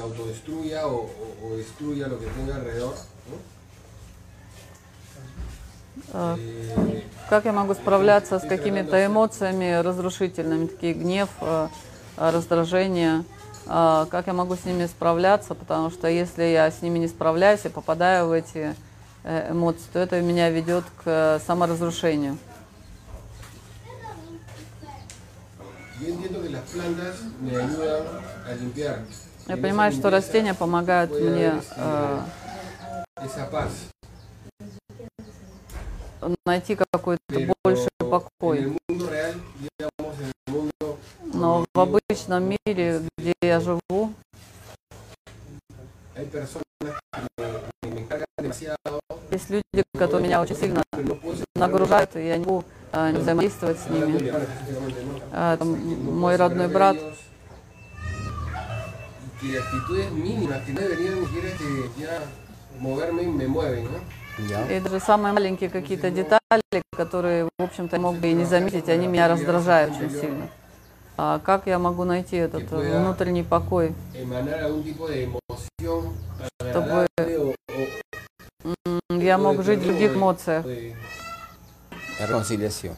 autodestruya o, o- o destruya lo que tenga alrededor. ¿no? А, Eh, Как я могу справляться с какими-то эмоциями разрушительными, такие гнев, э, э, раздражение? А, Как я могу с ними справляться? Потому что если я с ними не справляюсь и попадаю в эти э, эмоции, то это меня ведет к саморазрушению. yo entiendo que las plantas me ayudan a limpiar. Я понимаю, что растения помогают мне э, найти какой-то en покой. Но в обычном мире, где я живу, есть люди, которые меня очень сильно нагружают, и я не могу э, взаимодействовать с ними. А, там мой родной брат. Y que actitudes mínimas que no deberían ni siquiera este, ya moverme me mueven, ¿no? и даже самые маленькие какие-то детали, которые, в общем-то, я мог бы и не заметить, они меня раздражают очень сильно. А как я могу найти этот э, внутренний покой? De Чтобы я мог жить в других эмоциях. de- Reconciliación.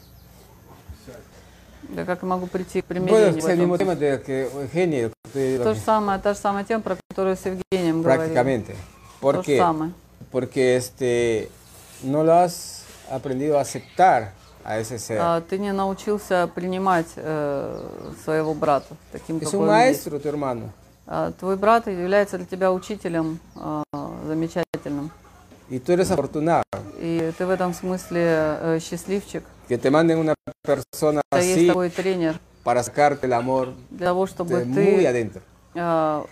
Да как я могу прийти к примирению? tema de que Eugenio, de То же самое, та же самая тема, про которую с Евгением говорили. prácticamente. То же самое. porque este, no lo has aprendido a aceptar a ese ser. А, ты не научился принимать э, своего брата таким, es какой un он есть. maestro tu hermano. А, твой брат является для тебя учителем а, замечательным. Y tú eres afortunado. И ты в этом смысле э, счастливчик. Que te manden una persona así para sacarte el amor для того, de чтобы muy ты adentro. а,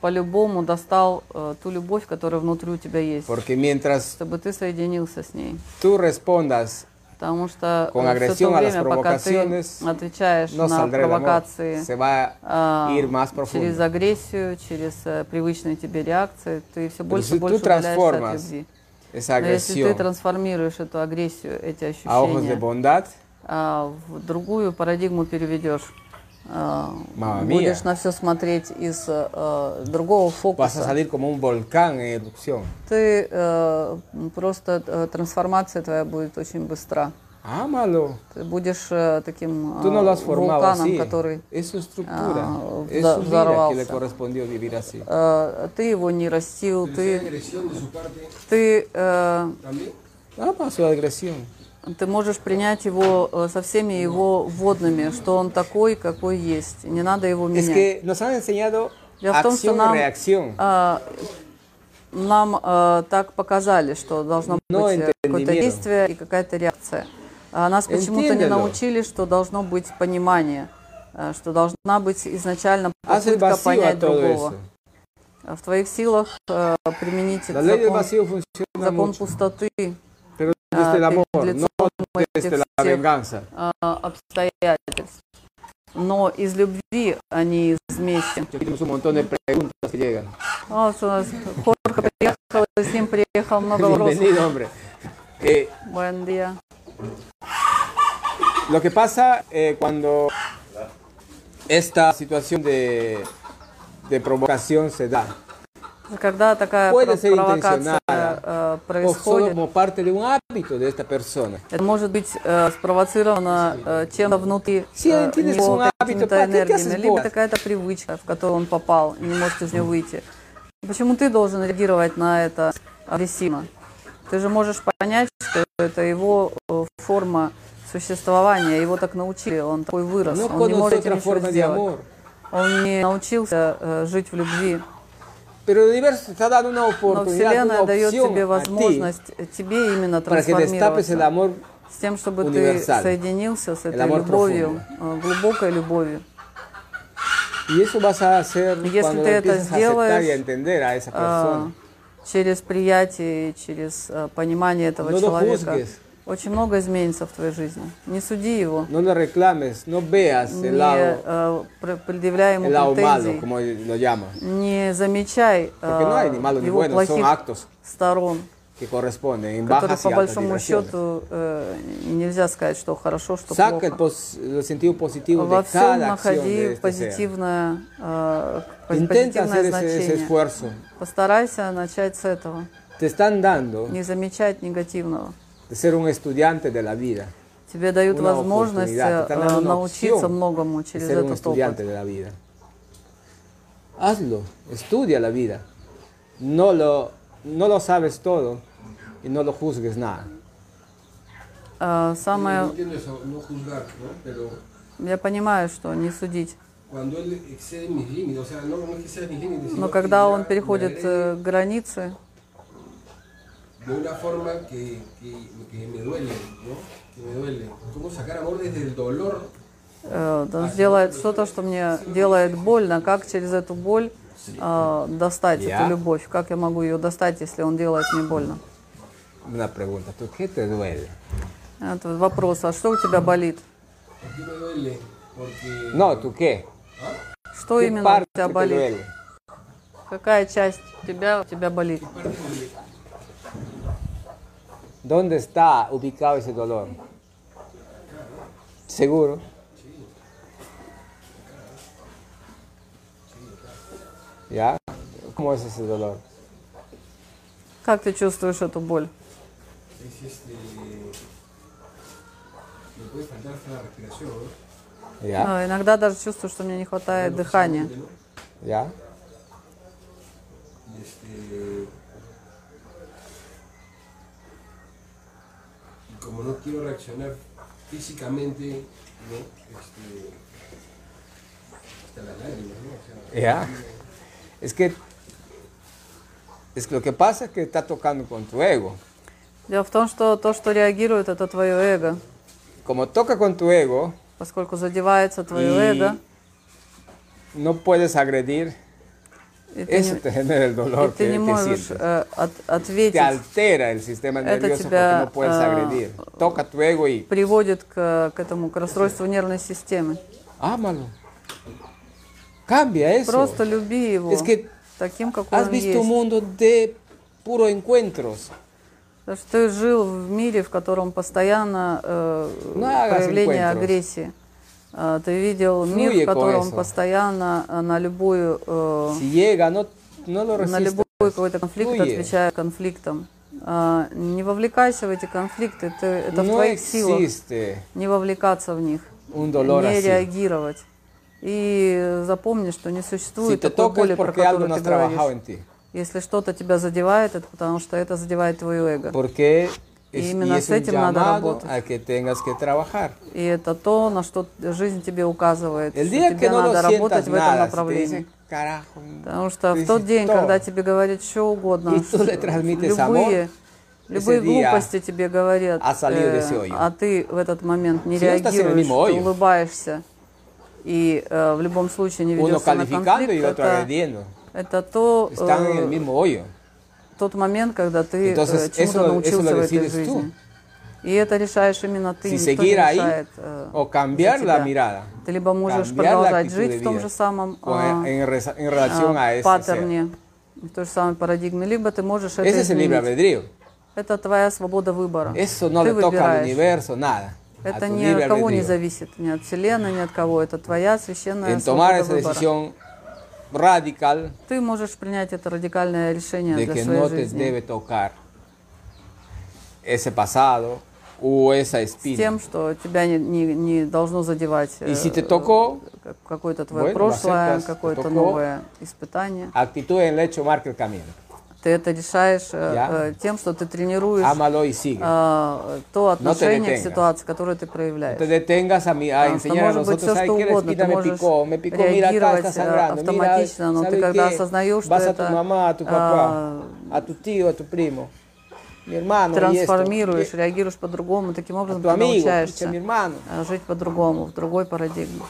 по-любому достал э, ту любовь, которая внутри у тебя есть. Porque mientras Чтобы ты соединился с ней. tú respondas, Потому что Con э, то agresión a las время, пока ты отвечаешь no на провокации, Se va а, a ir más через агрессию, через э, привычные тебе реакции, ты все больше и больше удаляешься от любви. Esa Но если ты agresión трансформируешь эту агрессию, эти a ojos de ощущения bondad, а, в другую парадигму переведешь, а, будешь mía. на все смотреть из э, другого vas a фокуса, salir como un volcán en erupción. ты э, просто э, трансформация твоя будет очень быстра. Ámalo. Ты будешь э, таким Tú no lo э, has formado вулканом, así. который Es su estructura. ah, es su vida que le взорвался. correspondió vivir así. э, ты его не растил, ты, agresión de su parte ты, э, también. Ama su agresión. ты можешь принять его э, со всеми его водными, что он такой, какой есть. Не надо его Es менять. que nos han enseñado Дело в том, что acción y нам, reacción. а, нам э, так показали, что должно No быть э, какое-то entendimiento. действие и какая-то реакция. А нас почему-то не научили, что должно быть понимание, э, что должна быть изначально попытка понять другого. А В твоих силах э, применить закон, закон пустоты pero а, desde el amor, перед no лицом desde этих la всех venganza. а, обстоятельств. Но из любви, а не из мести. Jorge приехал, и с ним приехал много вопросов. Eh, Buen día. Lo que pasa eh, cuando esta situación de, de provocación se da, Когда такая Puede ser провокация э, происходит, como parte de un hábito de esta persona. это может быть э, спровоцировано э, чем-то внутри Si э, tienes него, un hábito, какими-то ¿para qué te энергиями, haces либо bolas? какая-то привычка, в которую он попал, и не может из нее выйти. Почему ты должен реагировать на это агрессивно? Ты же можешь понять, что это его э, форма существования, его так научили, он такой вырос, No он не может ничего сделать. Он не научился э, жить в любви. Но Вселенная дает тебе ti возможность тебе именно трансформироваться. С тем, чтобы ты соединился с этой любовью, э, глубокой любовью. Y eso vas a hacer Если cuando ты это a aceptar y сделаешь, a entender a esa э, persona. Через приятие, через э, понимание этого No lo человека, очень много изменится в твоей жизни. Не суди его, No reclames, no veas не el lado, э, пр- предъявляй ему el lado malo, претензий, como lo llaman. не замечай Porque no hay ni э, malo ni его bueno, плохих сторон. Que corresponden en которые bajas по y altas большому счету э, нельзя сказать, что хорошо, что Saca el, плохо. pos- el sentido positivo Во de всем cada acción находи este позитивное, э, Intenta позитивное ese, ese значение. esfuerzo. Постарайся начать с этого, Te están dando не замечать негативного. de ser un estudiante de la vida, Тебе дают Una возможность oportunidad, te están э, dando una научиться opción многому de через ser un этот estudiante опыт. de la vida. Hazlo, estudia la vida. No lo, no lo sabes todo y no lo juzgues nada. Э, No Самое, entiendo eso, no juzgar, ¿no? Pero я понимаю, что не судить. Но когда ya он переходит э, границы, de una forma que, que, que me duele, ¿no? Que me duele. ¿Cómo sacar amor desde el dolor? э, он сделает что-то, что мне делает больно, как через эту боль э, достать Я? эту любовь, как я могу ее достать, если он делает мне больно. Una pregunta, ¿tú qué te duele? Это вопрос, а что у тебя болит? No, ¿tú qué? Что ¿Qué именно у тебя болит? duele? Какая часть тебя у тебя болит? ¿Dónde está ubicado ese dolor? ¿Seguro? ¿Ya? ¿Cómo es ese dolor? Как ты чувствуешь эту боль? ¿Ya? А, Иногда даже чувствую, что мне не хватает дыхания. Y como no quiero reaccionar físicamente, ¿no? Este... Hasta las lágrimas, ¿no? O sea, ¿Ya? Es que, es que lo que pasa es que está tocando con tu ego. Дело в том, что то, что реагирует, это твое эго. Como toca con tu ego, Поскольку задевается твое эго, no puedes agredir, и ты eso не, te genera el dolor ты que, не que можешь sientes. э, от- Te ответить, altera el sistema nervioso тебя, porque no puedes ah, agredir. Toca tu ego y приводит к, к этому, к расстройству нервной системы. ámalo. Cambia eso. Просто люби его Es que таким, has он visto есть. un mundo de puro encuentros. Потому что ты жил в мире, в котором постоянно э, No hagas проявление encuentros. агрессии. А, Ты видел мир, Fluye в котором постоянно э, на любую э, Si llega, no, no lo на любой какой-то конфликт Fluye. отвечая конфликтом. А, Не вовлекайся в эти конфликты, ты, это в No твоих силах не вовлекаться в них, не así. реагировать. И запомни, что не Si существует te такой боли, про которую ты говоришь. Если что-то тебя задевает, это потому что это задевает твое эго. Porque Y es, y именно es с этим надо работать. a que tengas que trabajar. И это то, на что жизнь тебе указывает, El что día тебе que no надо работать sientas в этом nada, si направлении. carajo, Потому что в тот день, todo. когда тебе говорят что угодно, Y любые, amor, любые глупости тебе говорят, hoyo. а ты в этот момент не Si реагируешь, ты улыбаешься и э, в любом случае не uno ведешься на конфликт, это, это то, э, тот момент, когда ты Entonces, э, чему-то eso- eso научился lo в этой decides tú. жизни. И это решаешь именно ты, Si никто не решает э, за cambiar la mirada. Ты либо можешь продолжать жить в том же самом ese ser. паттерне, в той же самой парадигме, либо ты можешь это изменить. Это твоя свобода выбора. Eso no ты le toca al выбираешь. universo nada. Это ни от кого не зависит, ни от Вселенной, ни от кого. Это твоя священная En tomar свобода esa выбора. decisión radical Ты можешь принять это радикальное решение de для que своей no te жизни. debe tocar ese pasado o esa С тем, что тебя не, не, не должно задевать si te э, как- какое-то твое bueno, прошлое, te какое-то новое испытание. actitud en el hecho marca el camino. Ты это решаешь э, э, тем, что ты тренируешь э, то отношение к detengas. ситуации, которое ты No проявляешь. te detengas a, mi- a enseñar a nosotros, угодно, espina ты me picó, me picó, mira acá está э, sangrando, mira, автоматично, но ты ¿sabe когда qué? осознаешь, что Vas a это tu mamá, a tu papá, a tu tío, a tu primo, mi hermano, y esto, трансформируешь, реагируешь по-другому, таким образом ты amigo, научаешься э, жить по-другому, в другой парадигме.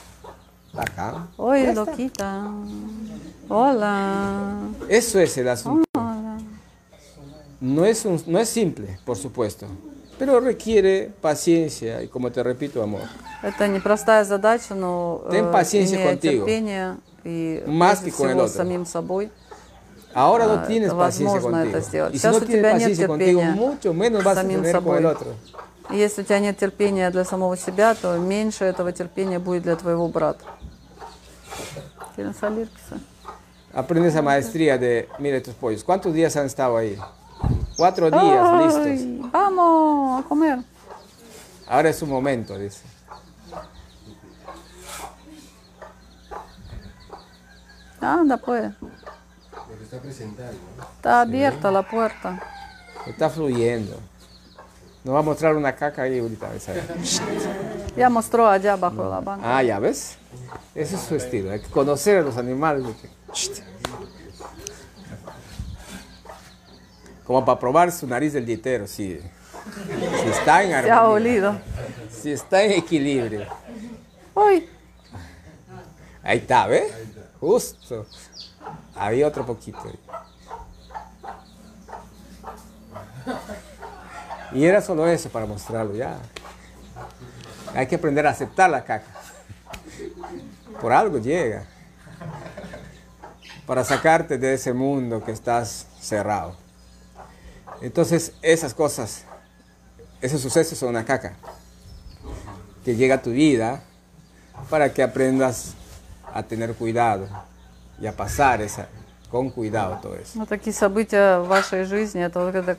Ой. Локита, hola. Eso es el asunto. No es, un- no es simple, por supuesto, pero requiere paciencia y, como te repito, amor. Это непростая задача, но э, Ten paciencia contigo. терпение и Más que con el otro. самим собой, Ahora no а, tienes paciencia contigo. это сделать. Y si no tienes paciencia contigo, mucho menos vas a tener con el собой. otro. Если у тебя нет терпения для самого себя, то меньше этого терпения будет для твоего брата. ¿Quieren salir, quizá? Aprende esa maestría de, mire tus pollos, ¿cuántos días han estado ahí? Cuatro días, listos. Ay, Vamos a comer. Ahora es su momento, dice. Anda, pues. Lo que está. Está abierta la puerta. Está fluyendo. Nos va a mostrar una caca ahí ahorita. ¿ves? Ya mostró allá bajo la banca. Ah, ya ves. Ese es su estilo. Hay que conocer a los animales. de que- Shht. Como para probar su nariz del dietero, si, si está en Se ha armonía, olido. si está en equilibrio. Uy, Ahí está, ¿ves? Justo. Había otro poquito. Y era solo eso para mostrarlo, ya. Hay que aprender a aceptar la caca. Por algo llega. Para sacarte de ese mundo que estás cerrado. Entonces, esas cosas, esos sucesos son una caca. Que llega a tu vida para que aprendas a tener cuidado y a pasar esa, con cuidado todo eso. ну такие события в вашей жизни, это вот эта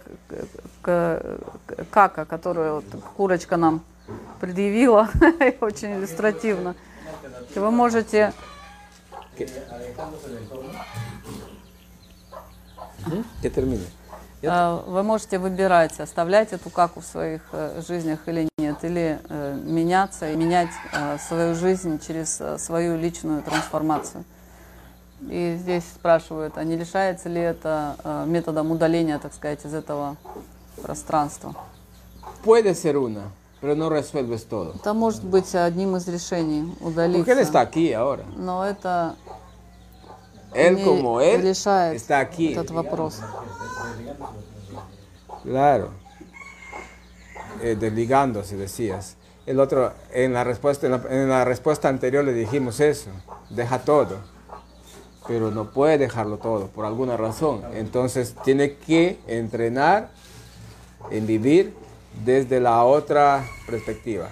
кака, которую вот курочка нам предъявила, очень иллюстративно. И вы можете Que termine. А, Вы можете выбирать, оставлять эту каку в своих э, жизнях или нет, или э, меняться и менять э, свою жизнь через свою личную трансформацию. И здесь спрашивают, а не лишается ли это методом удаления, так сказать, из этого пространства? Puede ser una, pero no resuelves todo. Это может быть одним из решений удалиться. Porque él está aquí ahora. Но это él como él está aquí. Claro. Eh, desligándose, decías. El otro, en la, respuesta, en, la, respuesta anterior le dijimos eso, deja todo, pero no puede dejarlo todo por alguna razón. Entonces tiene que entrenar en vivir desde la otra perspectiva.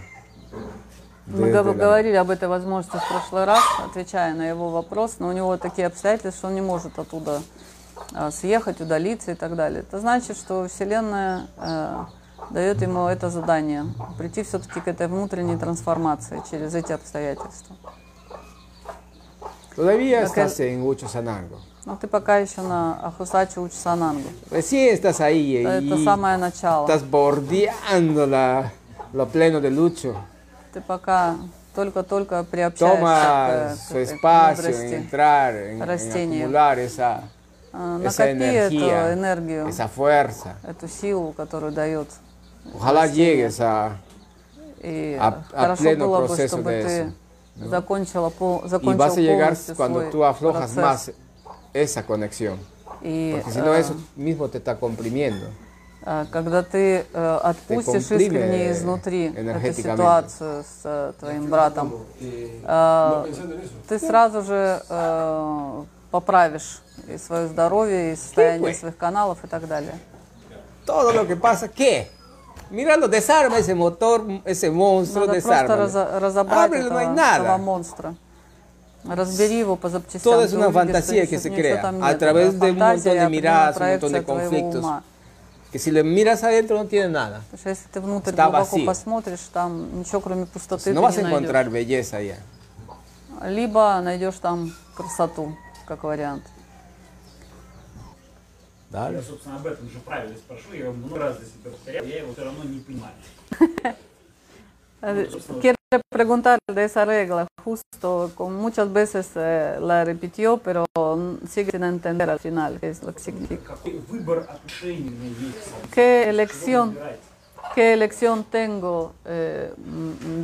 Мы говорили об этой возможности в прошлый раз, отвечая на его вопрос, но у него такие обстоятельства, что он не может оттуда а, съехать, удалиться и так далее. Это значит, что Вселенная э, дает ему это задание, прийти все-таки к этой внутренней трансформации через эти обстоятельства. Todavía Lo que- estás en Uchosanango. Но ты пока еще на Ахусачи Учсанангу. Recién estás ahí Это y самое начало. estás bordeando la, lo pleno de Lucho. Ты пока только-только приобщаешься Toma к, к su этой espacio en мудрости. entrar, en, en растения. acumular esa, А, esa Накопи эту energía, энергию, esa fuerza. эту силу, которую дает Ojalá Растения. llegues a, И a- a хорошо pleno было бы, proceso чтобы de ты eso, ¿no? закончила, пол, y закончил vas a llegar полностью cuando свой tú aflojas процесс. más esa conexión. И Porque si no, э, eso mismo te está comprimiendo. Э, когда ты э, отпустишь искренне изнутри эту энергетикamente. ситуацию с э, твоим братом, ты сразу же э, поправишь и свое здоровье, и состояние своих каналов и так далее. Todo lo que pasa, ¿qué? Míralo, desarma ese motor, ese monstruo, Надо просто desarma. разо- разобрать Ábrelo, no hay этого, nada. этого монстра. Разбери его по запчастям. Todo es una fantasía que se crea a través Это de un фантазия, montón de miradas, un montón de conflictos. ума. Que si le miras adentro no tiene nada. Потому что если ты внутрь Está глубоко vacío. посмотришь, там ничего кроме пустоты No ты vas не a найдешь. encontrar belleza allá. Либо найдешь там красоту, как вариант. Dale. Я, собственно, об этом же правиле спрошу, я его много раз для себя повторял, я его все равно не понимаю. Quiero preguntar de esa regla, justo, como muchas veces eh, la repitió, pero sigue sin entender al final qué es lo que significa. ¿Qué elección, qué elección tengo eh,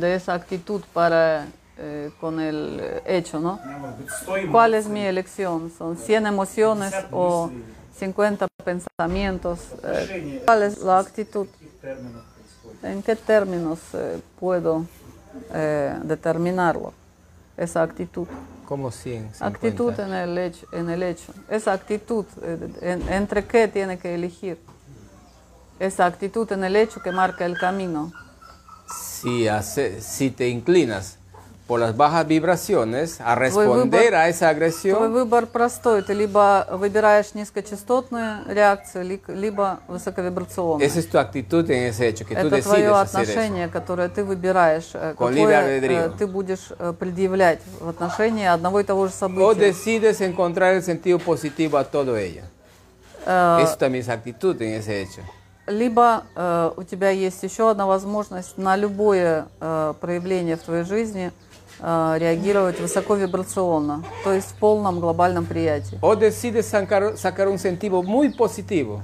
de esa actitud para eh, con el hecho, no? ¿Cuál es mi elección? ¿Son 100 emociones o 50 pensamientos? Eh, ¿Cuál es la actitud? ¿En qué términos eh, puedo? Eh, determinarlo, esa actitud? como 100, 50. Actitud en el hecho. En el hecho. Esa actitud, eh, en- entre qué tiene que elegir. Esa actitud en el hecho que marca el camino. Si, hace- si te inclinas por las bajas vibraciones a выбор- responder a esa Твой agresión, выбор простой. Ты либо выбираешь низкочастотную реакцию, ли- либо высоковибрационную. esa es tu actitud en ese hecho, que tú Это decides твое отношение, которое ты выбираешь, э, какое э, ты будешь э, предъявлять в отношении одного и того же O события. decides encontrar el sentido positivo a todo ello. Eso también es actitud en ese hecho. Либо э, у тебя есть еще одна возможность на любое э, проявление в твоей жизни реагировать высоковибрационно, то есть в полном глобальном приятии. O decides sacar, un sentido muy positivo,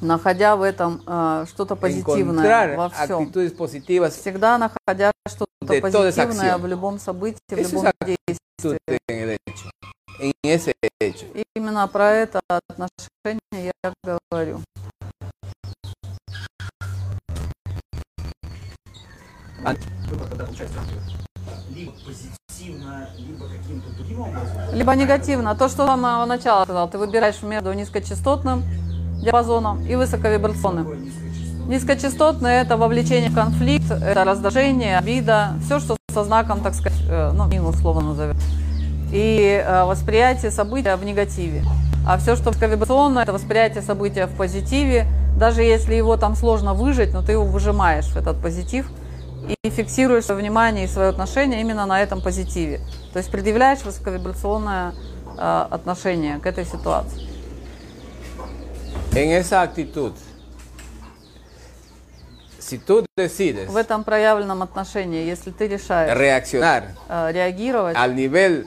Находя в этом э, что-то позитивное во всем. Всегда находя что-то позитивное в любом событии, в любом действии. Именно про это отношение я говорю. Выбор тогда получается либо позитивно, либо каким-то другим образом. Либо негативно. То, что с самого начала сказал, ты выбираешь между низкочастотным диапазоном и высоковибрационным. Низкочастотное. Это вовлечение в конфликт, это раздражение, обида, все, что со знаком, так сказать, э, ну, минус слово назовем. И э, восприятие события в негативе. А все, что высоковибрационное, это восприятие события в позитиве. Даже если его там сложно выжить, но ты его выжимаешь, этот позитив, и фиксируешь свое внимание и свое отношение именно на этом позитиве. То есть предъявляешь высоковибрационное э, отношение к этой ситуации. En esa actitud, si tú decides В этом проявленном отношении, если ты решаешь reaccionar э, реагировать al nivel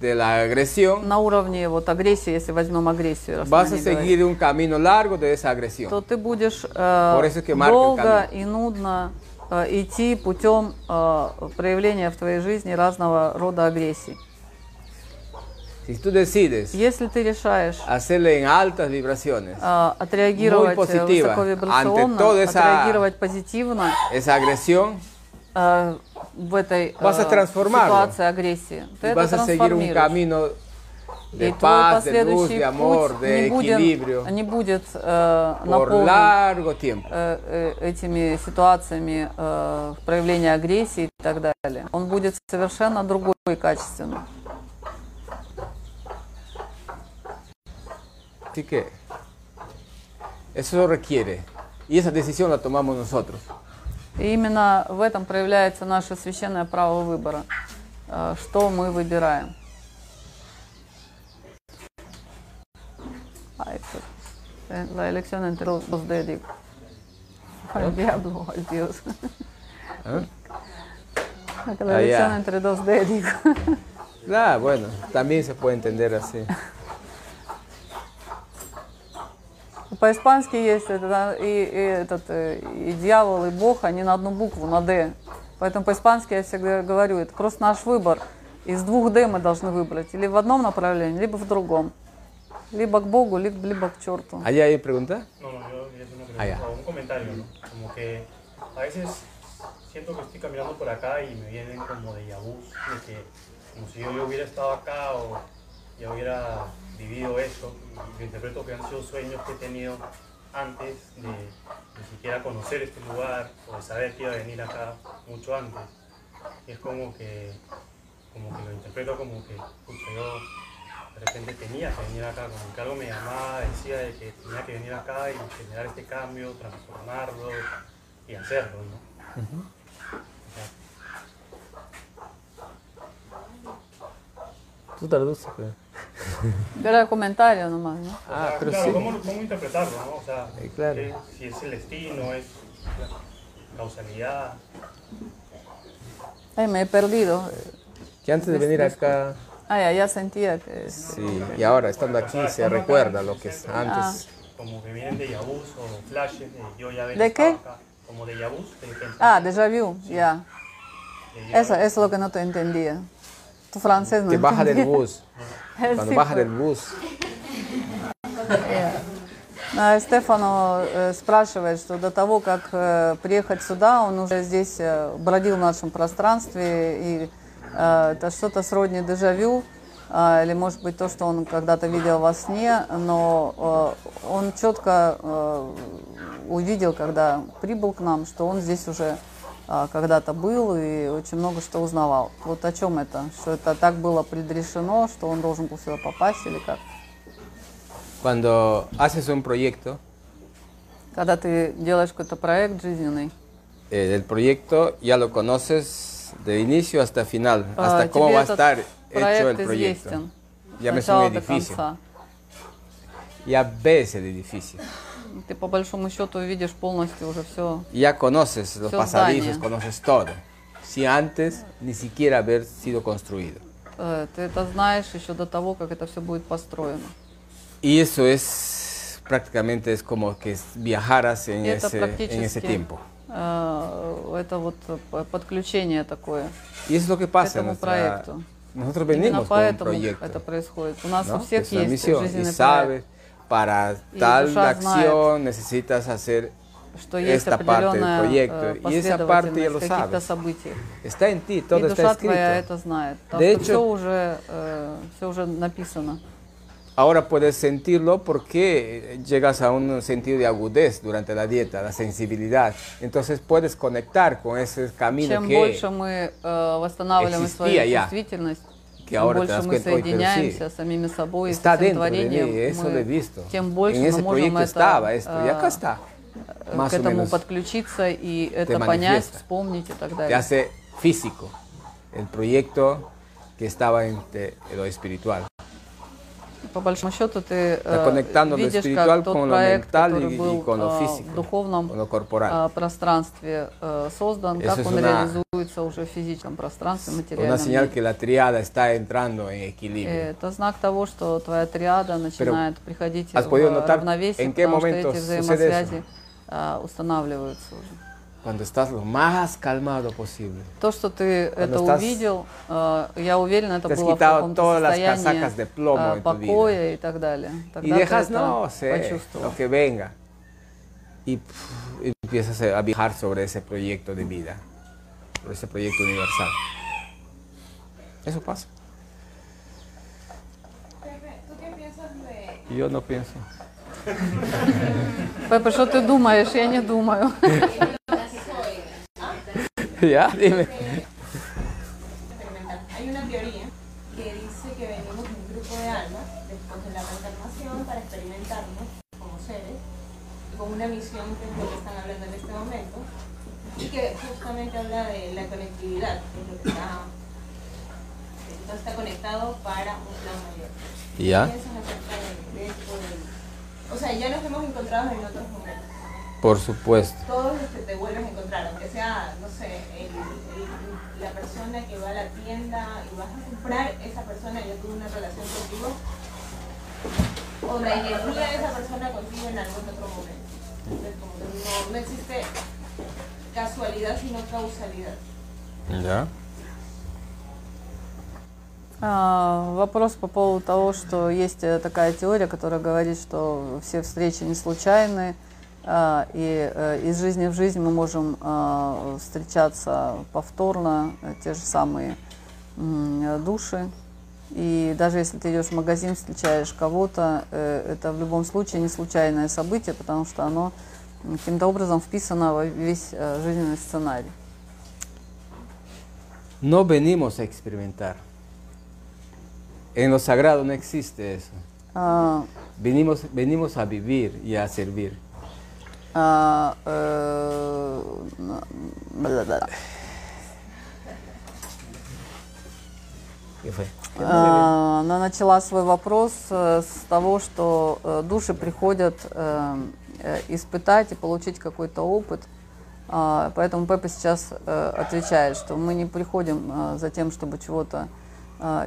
de la agresión, на уровне вот агрессии, если возьмем агрессию, vas a seguir un camino largo de esa agresión. то ты будешь э, Por eso es que долго и нудно идти путем э, проявления в твоей жизни разного рода агрессии. Si tú decides Если ты решаешь hacerle en altas vibraciones э, отреагировать Muy э, Ante toda esa- отреагировать позитивно esa agresión, э, в этой Vas a э, transformarlo. ситуации агрессии, ты это a seguir un трансформируешь. Camino И de твой paz, de luz, последующий de amor, путь de не будет, не будет э, наполнен largo tiempo. э, э, этими ситуациями э, проявления агрессии и так далее. Он будет совершенно другой и качественный. Así que eso requiere, y esa decisión la tomamos nosotros. И именно в этом проявляется наше священное право выбора, э, что мы выбираем. Ay, pues, eh, la elección entre los dos de digo. Al diablo, al Dios. La elección entre dos de digo. Ah, bueno, también se puede entender así. По-испански есть это, и, и этот, и дьявол, и Бог, они на одну букву, на «Д». Поэтому по-испански я всегда говорю, это просто наш выбор. Из двух «Д» мы должны выбрать. Или в одном направлении, либо в другом. Либо к Богу, либо, либо к черту. ¿Allá hay pregunta? No, no, yo quería hacer una Ah, ya. pregunta, o un comentario, ¿no? Como que a veces siento que estoy caminando por acá y me vienen como de vu, de que como si yo, yo hubiera estado acá o ya hubiera vivido eso. Y yo interpreto que han sido sueños que he tenido antes de ni siquiera conocer este lugar o de saber que iba a venir acá mucho antes. Y es como que, como que lo interpreto como que, pucha, yo de repente tenía que venir acá, como que algo me llamaba, decía de que tenía que venir acá y generar este cambio, transformarlo y hacerlo, ¿no? O sea, Tú traduces. pero- Era comentario nomás, ¿no? o Ah, sea, pero claro, sí. ¿cómo, cómo interpretarlo, no? O sea, Eh, claro. que- si es el destino, es la causalidad. Ay, me he perdido. Que antes de venir acá, Ah, ya, ya sentía que... sí, y ahora estando aquí se recuerda lo que es antes. Como que vienen de vus o flashes de yo ya ¿De qué? Como de pensamiento, Ah, déjà vu, ya. Eso, eso es lo que no te entendía. Tu francés no Que baja del bus. Cuando baja del bus. А, Стефану э, спрашивает, что до того, как э, приехать сюда, он уже здесь э, бродил в нашем пространстве и Э, Это что-то сродни дежавю, э, или может быть то, что он когда-то видел во сне, но э, он четко э, увидел, когда прибыл к нам, что он здесь уже э, когда-то был и очень много что узнавал. Вот о чем это? Что это так было предрешено, что он должен был сюда попасть или как? Cuando haces un proyecto, Когда ты делаешь какой-то проект жизненный, el proyecto ya lo conoces de inicio hasta final, а, hasta cómo тебе va a этот estar hecho el проект proyecto. известен. Llámese Сначала un до edificio. конца. Ya ves el edificio. Ты по большому счету видишь полностью уже все. Ya conoces los Все pasadizos, здание. conoces todo. Si antes ni siquiera haber sido construido. Э, Ты это знаешь еще до того, как это все будет построено. Y eso es prácticamente es como que viajaras en, И это ese, en ese практически tiempo. Э, это вот э, подключение такое lo que к этому проекту. nosotros Именно venimos con un поэтому proyecto. это происходит. У нас ¿no? у всех Es una есть misión. Y жизненный sabes, проект, para Y tal душа acción necesitas hacer что есть esta parte del определенная proyecto. э, Y esa parte ya последовательность каких-то sabes. событий. Está en ti, И todo está душа твоя escrito. это знает. Потому De что hecho- все уже, э, все уже написано. Ahora puedes sentirlo porque llegas a un sentido de agudez durante la dieta, la sensibilidad. Entonces puedes conectar con ese camino Чем que, больше мы э, восстанавливаем свою existía ya. чувствительность, que чем ahora te больше das мы cuenta, "Oye, pero sí, соединяемся с самими собой, с está этим dentro de творением, mí, eso lo he мы- visto. тем больше en мы ese можем proyecto это, estaba esto, y acá э, está. к Más o этому menos подключиться и это понять, manifiesta. вспомнить и так te далее. hace físico el proyecto que estaba entre lo espiritual. По большому счету ты э, видишь, как тот проект, который был э, в духовном э, пространстве э, создан, Eso как он una- реализуется уже в физическом пространстве, материальном señal мире. que la triada está entrando en Э, equilibrio. Это знак того, что твоя триада начинает приходить has в notar равновесие, en qué потому что эти взаимосвязи а, устанавливаются уже. Cuando estás lo más calmado posible. То, что ты это estás- увидел, э, я уверена, это te has было в quitado каком-то todas las состоянии casacas de plomo э, en tu покоя и так далее. Y Тогда ты dejas, это no sé, почувствовал. lo que venga. Y pff, empiezas a viajar sobre ese proyecto de vida, sobre ese proyecto universal. Eso pasa. Pepe, ¿tú qué piensas de Y yo no pienso. Пепе, что ты думаешь? Я не думаю. ya, dime. Hay una teoría que dice que venimos de un grupo de almas después de la reencarnación para experimentarnos como seres con una misión que es lo que están hablando en este momento y que justamente habla de la conectividad, que es lo que está, que todo está conectado para un plan mayor. ¿Qué Ya, piensas acerca de, de esto? del- o sea, ya nos hemos encontrado en otros momentos. Por supuesto. todos los que te vuelves a encontrar, aunque sea, no sé, el- el- la persona que va a la tienda y vas a comprar, esa persona ya tuvo una relación contigo, o la energía de esa persona contigo en algún otro momento. Entonces, como no, no existe casualidad, sino causalidad. Ya. А, Вопрос по поводу того, что есть э, такая теория, которая говорит, что все встречи не случайны, а, и э, из жизни в жизнь мы можем а, встречаться повторно, э, те же самые э, души. И даже если ты идешь в магазин, встречаешь кого-то, э, это в любом случае не случайное событие, потому что оно каким-то образом вписано во весь э, жизненный сценарий. No venimos a experimentar. En lo sagrado no existe eso. А, Venimos, venimos a vivir y a servir. А, э. А, Она начала свой вопрос э, с того, что э, души приходят э, э, испытать и получить какой-то опыт. А, Поэтому Пеппа сейчас э, отвечает, что мы не приходим э, за тем, чтобы чего-то э,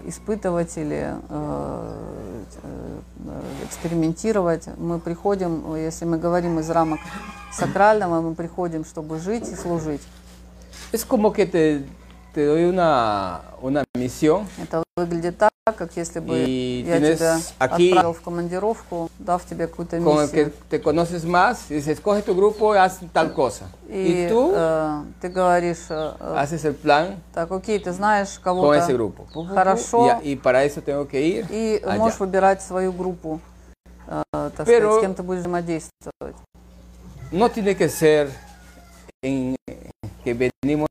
испытывать или э, э, экспериментировать. Мы приходим, если мы говорим из рамок сакрального, мы приходим, чтобы жить и служить. Es como que te, te doy una, una misión Это выглядит так, как если бы Y я тебя aquí- отправил в командировку, дав тебе какую-то con el que миссию. te conoces más y dices, coge tu grupo haz tal cosa. И Y tú э, ты говоришь, э, э, haces el plan так, окей, ты знаешь con кого-то ese grupo. Хорошо, Y, y para eso tengo que ir и allá. можешь выбирать свою группу, э, так Pero- сказать, с кем ты будешь взаимодействовать. No tiene que ser en, que venimos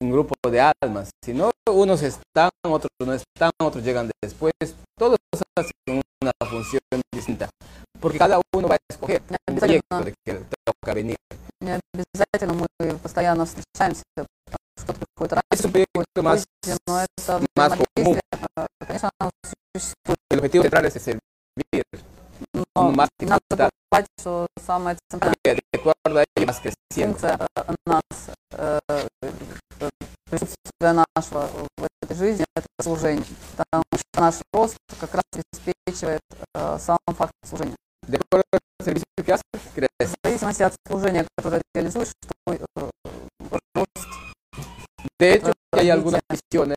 en grupo de almas, sino unos están, otros no están, otros llegan después. Todos hacen una función distinta, porque cada uno va a escoger Не un proyecto обязательно, de que le toca venir. не обязательно мы постоянно встречаемся, кто-то приходит раньше, Es un proyecto más, позже, но это más común. взаимодействие, э, конечно, оно существует, El objetivo central es servir, но más не надо dificultad. забывать, что самая центральная porque de acuerdo a ello vas creciendo. Присутствие нашего в этой жизни – это служение. Потому что наш рост как раз обеспечивает э, сам факт служения. В зависимости от служения, которое ты реализуешь, твой э, рост. De hecho, hay algunas misiones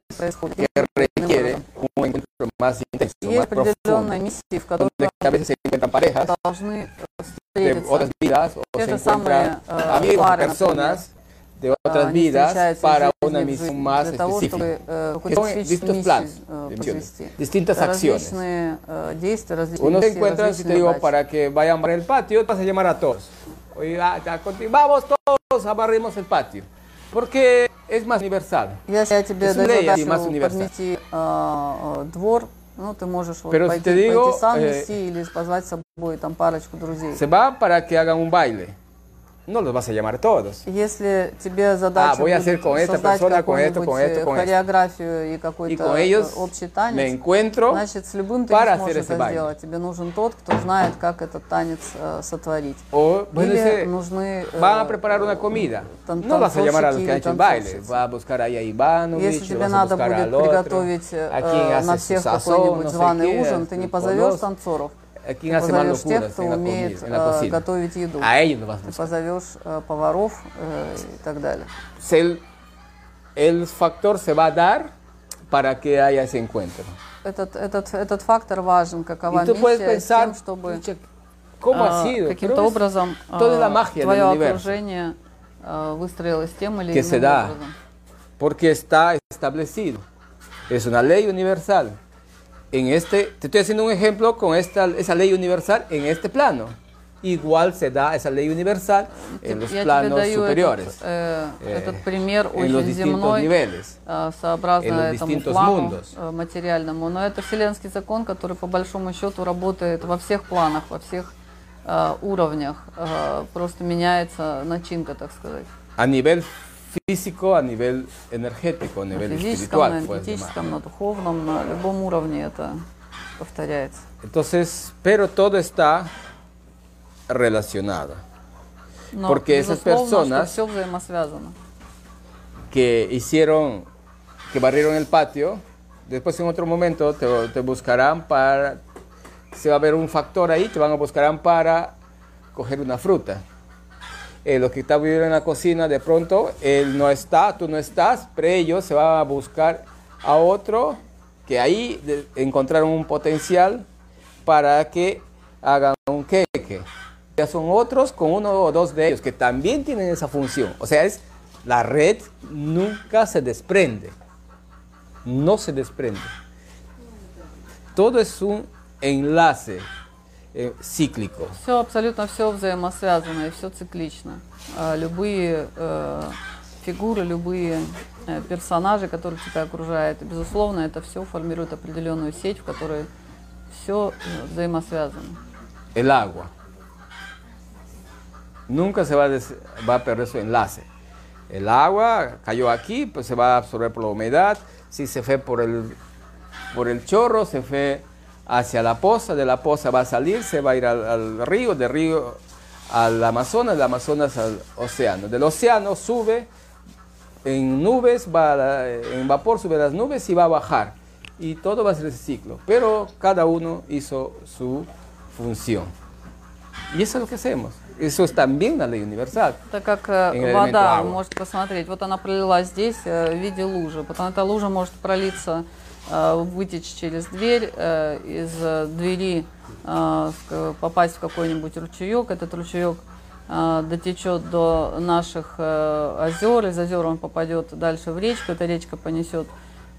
que requieren un encuentro más intenso, más profundo, donde a veces se encuentran parejas de otras vidas o se encuentran amigos, personas de например, otras они vidas встречаются para из жизни una в misión жизнь más для того, чтобы específica. э, Que какую-то son специфическую distintos planes миссию э, de misiones, провести. distintas Это acciones. различные э, действия, различные Uno se миссии, encuentra, si te различные digo, задачи. para que vayan para el patio, vas a llamar a todos. Oye, ah, ya, conti- vamos todos, abarremos el patio. Porque es más universal. Если я тебе Es даю ley, задачу más universal. подмети э, э, двор, ну, ты можешь вот Pero si пойти, te digo, пойти сам э, нести или позвать с собой там парочку друзей. Se va para que hagan un baile. No los vas a llamar todos. Если тебе задача Ah, voy a hacer con esta persona, con esto, con esto, э, con esto. хореографию и какой-то con э, ellos общий me танец, encuentro значит, с любым ты para не сможешь это baile. сделать. Тебе нужен тот, кто знает, как этот танец э, сотворить. O bueno, Или ese- нужны э, van a preparar una comida. тан- No vas a llamar a los que han hecho baile. Va a buscar ahí a Ivanovich, Если тебе надо будет приготовить э, a quien на всех какой-нибудь званый qué, ужин, ты не sus позовешь танцоров, quien hace más позовешь тех, locuras кто en la, умеет comida, en la э, готовить еду. A ellos los vas a Ты позовешь э, поваров э, и так далее. El, el factor se va a dar para que haya ese encuentro. Этот, этот, этот фактор важен, какова puedes миссия, pensar, тем, чтобы "Pucha, ¿cómo а, каким-то образом а, magia твое окружение а, выстроилось тем или иным образом. porque está establecido. Es una ley universal. En este, te estoy haciendo un ejemplo con esta, esa ley universal en este plano. Igual se da esa ley universal en los Я тебе planos даю superiores, этот, э, э, этот пример en los очень distintos земной, niveles. э, сообразно en los этому distintos плану mundos. э, материальному. Но это вселенский закон, который по большому счету работает во всех планах, во всех э, уровнях. Э, просто меняется начинка, так сказать. A nivel físico, a nivel energético, a На nivel физическом, на espiritual. puedes llamar. энергетическом, на духовном, на любом уровне это повторяется. Entonces, pero todo está relacionado. Но, Porque esas personas- все взаимосвязано. que hicieron, que barrieron el patio, después en otro momento te, te buscarán para, se va a ver un factor ahí, te van a buscarán para coger una fruta. Eh, los que están viviendo en la cocina, de pronto, él no está, tú no estás, pero ellos se van a buscar a otro que ahí encontraron un potencial para que hagan un queque. Ya son otros con uno o dos de ellos que también tienen esa función. O sea, es la red nunca se desprende. No se desprende. Todo es un enlace cíclico. Все абсолютно все взаимосвязано и все циклично. А, Любые э, фигуры, любые э, персонажи, которые тебя окружают, безусловно, это все формирует определенную сеть, в которой все взаимосвязано. El agua. Nunca se va a, des- va a perder su enlace. El agua cayó aquí, pues se va a absorber por la humedad. Si se fue por el, por el chorro, se fue hacia la poza, de la poza va a salir, se va a ir al, al río, del río al Amazonas, del Amazonas al océano. Del océano sube en nubes, va a la- en vapor sube las nubes y va a bajar. Y todo va a ser ese ciclo. Pero cada uno hizo su función. Y eso es lo que hacemos. Eso es también la ley universal. Это как э, И элемент вода, лавы. вы можете посмотреть, вот она пролилась здесь э, в виде лужи, потом эта лужа может пролиться э, вытечь через дверь, э, из э, двери э, попасть в какой-нибудь ручеек. Этот ручеек э, дотечет до наших э, озер, из озер он попадет дальше в речку, эта речка понесет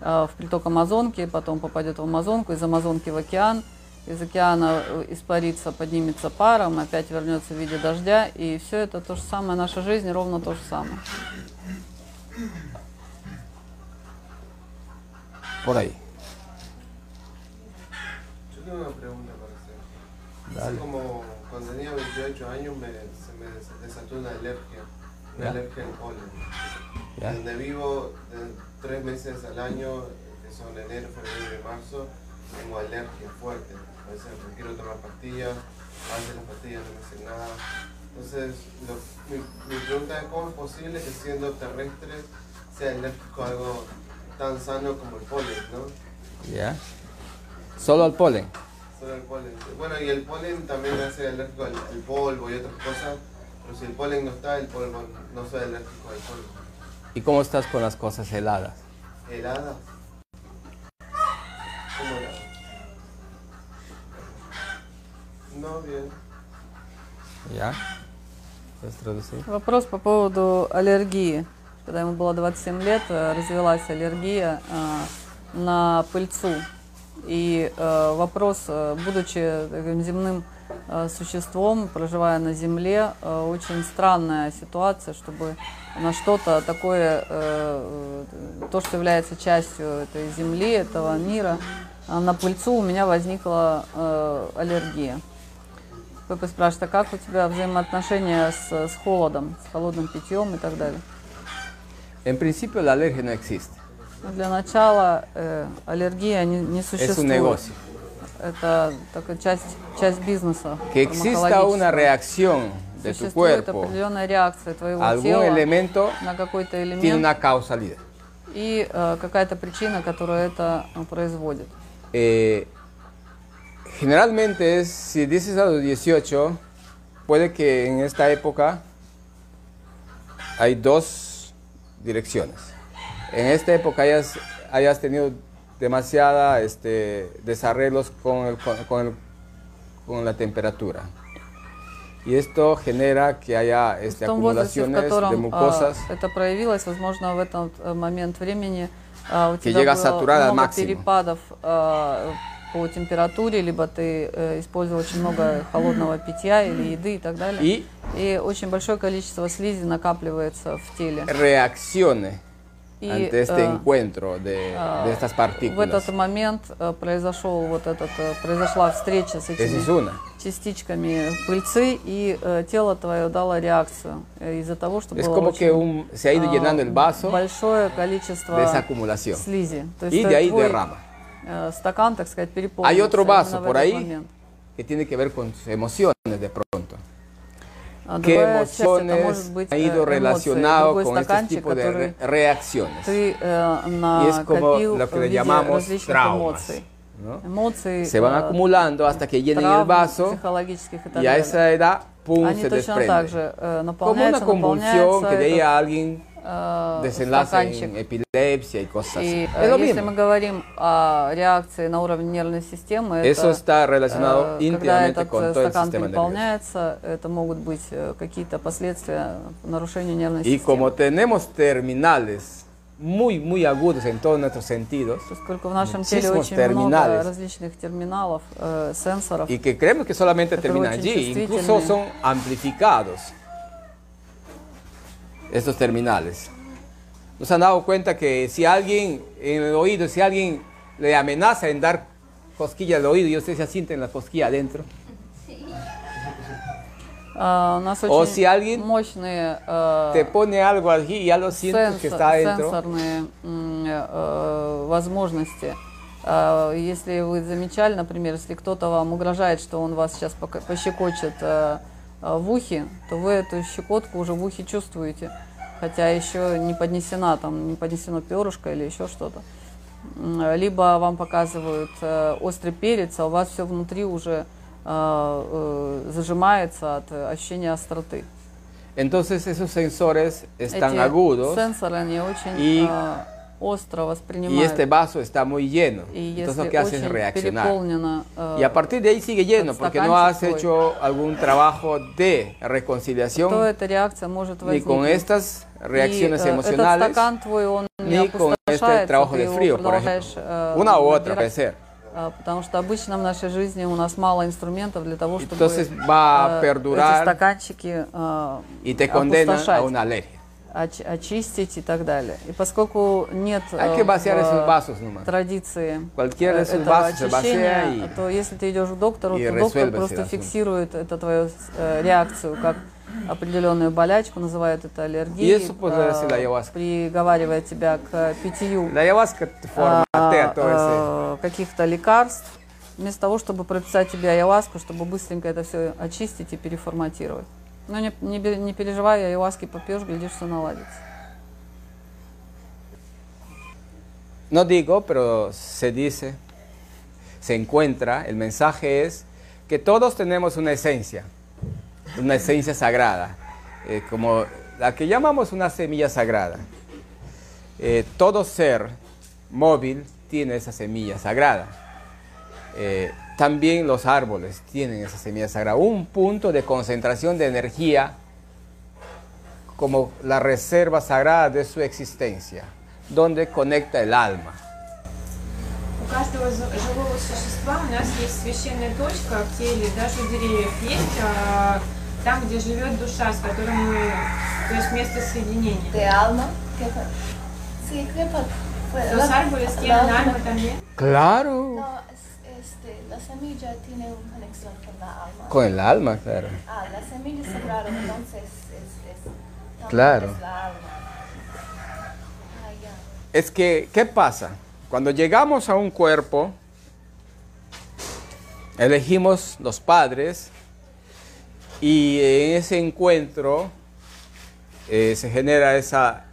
э, в приток Амазонки, потом попадет в Амазонку, из Амазонки в океан, из океана э, испарится, поднимется паром, опять вернется в виде дождя, и все это то же самое, наша жизнь ровно то же самое. Por ahí. Yo tengo una pregunta para hacer. Hace como cuando tenía 28 años me, se me des- desató una alergia, una Ya. alergia al polen. Donde vivo de- tres meses al año, que son enero, febrero y marzo, tengo alergia fuerte. A veces requiero tomar pastillas, a veces las pastillas no me hacen nada. Entonces, lo- mi, mi pregunta es cómo es posible que siendo terrestre sea alérgico a algo tan sano como el polen, ¿no? ¿Ya? Solo al polen. Solo el polen. Bueno, y el polen también me hace alérgico al, al polvo y otras cosas, pero si el polen no está, el polvo no soy alérgico al polvo. ¿Y cómo estás con las cosas heladas? ¿Helada? ¿Cómo helada? No, bien. ¿Ya? ¿Puedes traducir? Вопрос по поводу аллергии. Когда ему было 27 лет, э, развилась аллергия э, на пыльцу. И э, вопрос, будучи таким земным существом, проживая на Земле, очень странная ситуация, чтобы на что-то такое, то, что является частью этой Земли, этого мира, на пыльцу у меня возникла аллергия. Пепе спрашивает, а как у тебя взаимоотношения с, с холодом, с холодным питьем и так далее? En principio la alergia no existe. Ну, для начала э, аллергия не, не Es un существует. negocio. Это такая часть, часть бизнеса. Que exista фармакологического. una reacción de tu Существует cuerpo определенная реакция твоего a algún тела elemento на какой-то tiene элемент una causalidad. и э, какая-то причина, которая это э, производит. Eh, generalmente es, si dices a los 18, puede que en esta época hay dos direcciones. En esta época hayas, hayas tenido demasiada este, desarreglos con, el- con- con el- con la temperatura. Y esto genera que haya este, в том возрасте, в acumulaciones de котором mucosas э, это проявилось, возможно, в этот э, момент времени э, у Que тебя llega было saturada al много máximo. перепадов э, по температуре, либо ты э, использовал очень много холодного питья или еды и так далее. y И очень большое количество слизи накапливается в теле. reaccione И ante este э, encuentro de, de estas в partículas. этот момент э, произошел вот этот, э, произошла встреча с этими частичками пыльцы, и э, тело твое дало реакцию э, из-за того, что Es было como очень, que un- se ha ido э, llenando el vaso большое количество de esa acumulación. слизи. То есть э, de ahí твой, derrama. э, стакан, так сказать, переполнился Hay otro именно vaso в por этот ahí момент. que tiene que ver con tus emociones de pronto. А ¿Qué другая часть, это может emociones быть han э, ido эмоции, relacionados другой con este стаканчик, tipo de который re- reacciones? ты э, Y es como накопил lo que в le виде llamamos различных traumas. эмоций. ¿no? Эмоции, Se van э, acumulando hasta que llenen el травм vaso психологических и так y a далее. esa edad, pum, Они se точно так desprende. же э, Como una наполняются, convulsión que de ahí наполняются a alguien э, desenlace стаканчик. en epilepsia y cosas así. И Es э, lo если mismo. мы говорим о реакции на уровне нервной системы, Eso это, está relacionado э, когда этот con э, todo el стакан sistema переполняется, это могут быть э, какие-то последствия нарушения нервной Y системы. como tenemos terminales muy, muy agudos en todos nuestros sentidos, Поскольку в нашем теле очень много различных терминалов, э, сенсоров, y que creemos que solamente terminan allí, incluso son amplificados estos terminales. Nos han dado cuenta que si alguien en el oído, si alguien le amenaza en dar cosquilla al oído y ustedes se sienten la cosquilla adentro, э, у нас O очень si alguien мощные э, te pone algo allí y ya lo sientes que сенсор- está adentro, сенсорные м, э, возможности. Э, Если вы замечали, например, если кто-то вам угрожает, что он вас сейчас пока- пощекочет э, э, в ухе, то вы эту щекотку уже в ухе чувствуете, хотя еще не поднесена, там, не поднесено перышко или еще что-то. Либо вам показывают э, острый перец, а у вас все внутри уже э, э, зажимается от э, ощущения остроты. entonces esos sensores están Эти agudos сенсоры, они очень э, остро y воспринимают. este vaso está muy lleno. И Entonces если lo que hace es очень reaccionar. переполнено, э, Y a partir de ahí sigue lleno Под porque no has стаканчик hecho algún trabajo de то reconciliación эта реакция может ni con возникнуть. estas И, reacciones э, emocionales Этот стакан твой, он не ni con este опустошается, trabajo ты de его frío, por продолжаешь, ejemplo. э, Una u otra, набирать. puede ser. А, Потому что обычно в нашей жизни у нас мало инструментов для того, чтобы Entonces va a э, perdurar эти стаканчики э, y te condenan a опустошать, una alergia. Оч- очистить и так далее. И поскольку нет Hay э, традиции э, этого очищения, то если ты идешь к доктору, то доктор просто фиксирует это твою э, реакцию как определенную болячку, называют это аллергией, ayahuasca. приговаривая тебя к питью ayahuasca э, каких-то лекарств, вместо того, чтобы прописать тебе ayahuasку, чтобы быстренько это все очистить и переформатировать. Но не, не, бе- не переживай, ayahuaски попьешь, глядишь, все наладится. No digo, pero se dice, se encuentra, el mensaje es que todos tenemos una esencia, una esencia sagrada, eh, como la que llamamos una semilla sagrada. Eh, todo ser móvil tiene esa semilla sagrada. Eh, también los árboles tienen esa semilla sagrada, un punto de concentración de energía como la reserva sagrada de su existencia, donde conecta el alma. У каждого за- живого существа у нас есть священная точка в теле, даже у деревьев есть, а, там, где живет душа, с которой мы, то есть место соединения. De alma, ¿qué fue? Sí, ¿qué fue? Fue Los la- árboles la tienen última- alma también. Claro. La semilla tiene una conexión con la alma. Con el alma, claro. Ah, la semilla es sagrada, entonces es, es, Claro. es la alma. Ah. Es que, ¿qué pasa? Cuando llegamos a un cuerpo, elegimos los padres y en ese encuentro eh, se genera esa,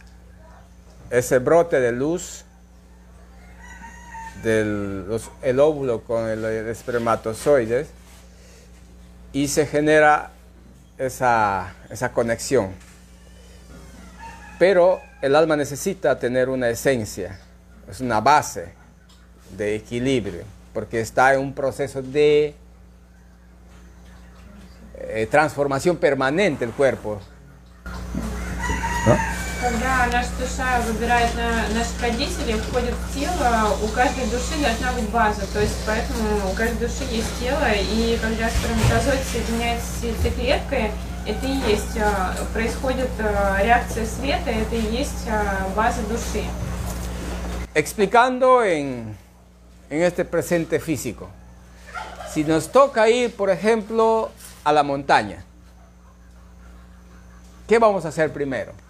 ese brote de luz del el óvulo con el, el espermatozoide y se genera esa, esa conexión. Pero el alma necesita tener una esencia, es una base de equilibrio, porque está en un proceso de eh, transformación permanente el cuerpo. Когда наша душа выбирает на, наших родителей, входит в тело, у каждой души должна быть база. То есть поэтому у каждой души есть тело, и когда сперматозоид соединяется с яйцеклеткой, это и есть, а, происходит а, реакция света, это и есть а, база души. Explicando en, en este presente físico, si nos toca ir, por ejemplo, a la montaña, ¿qué vamos a hacer primero?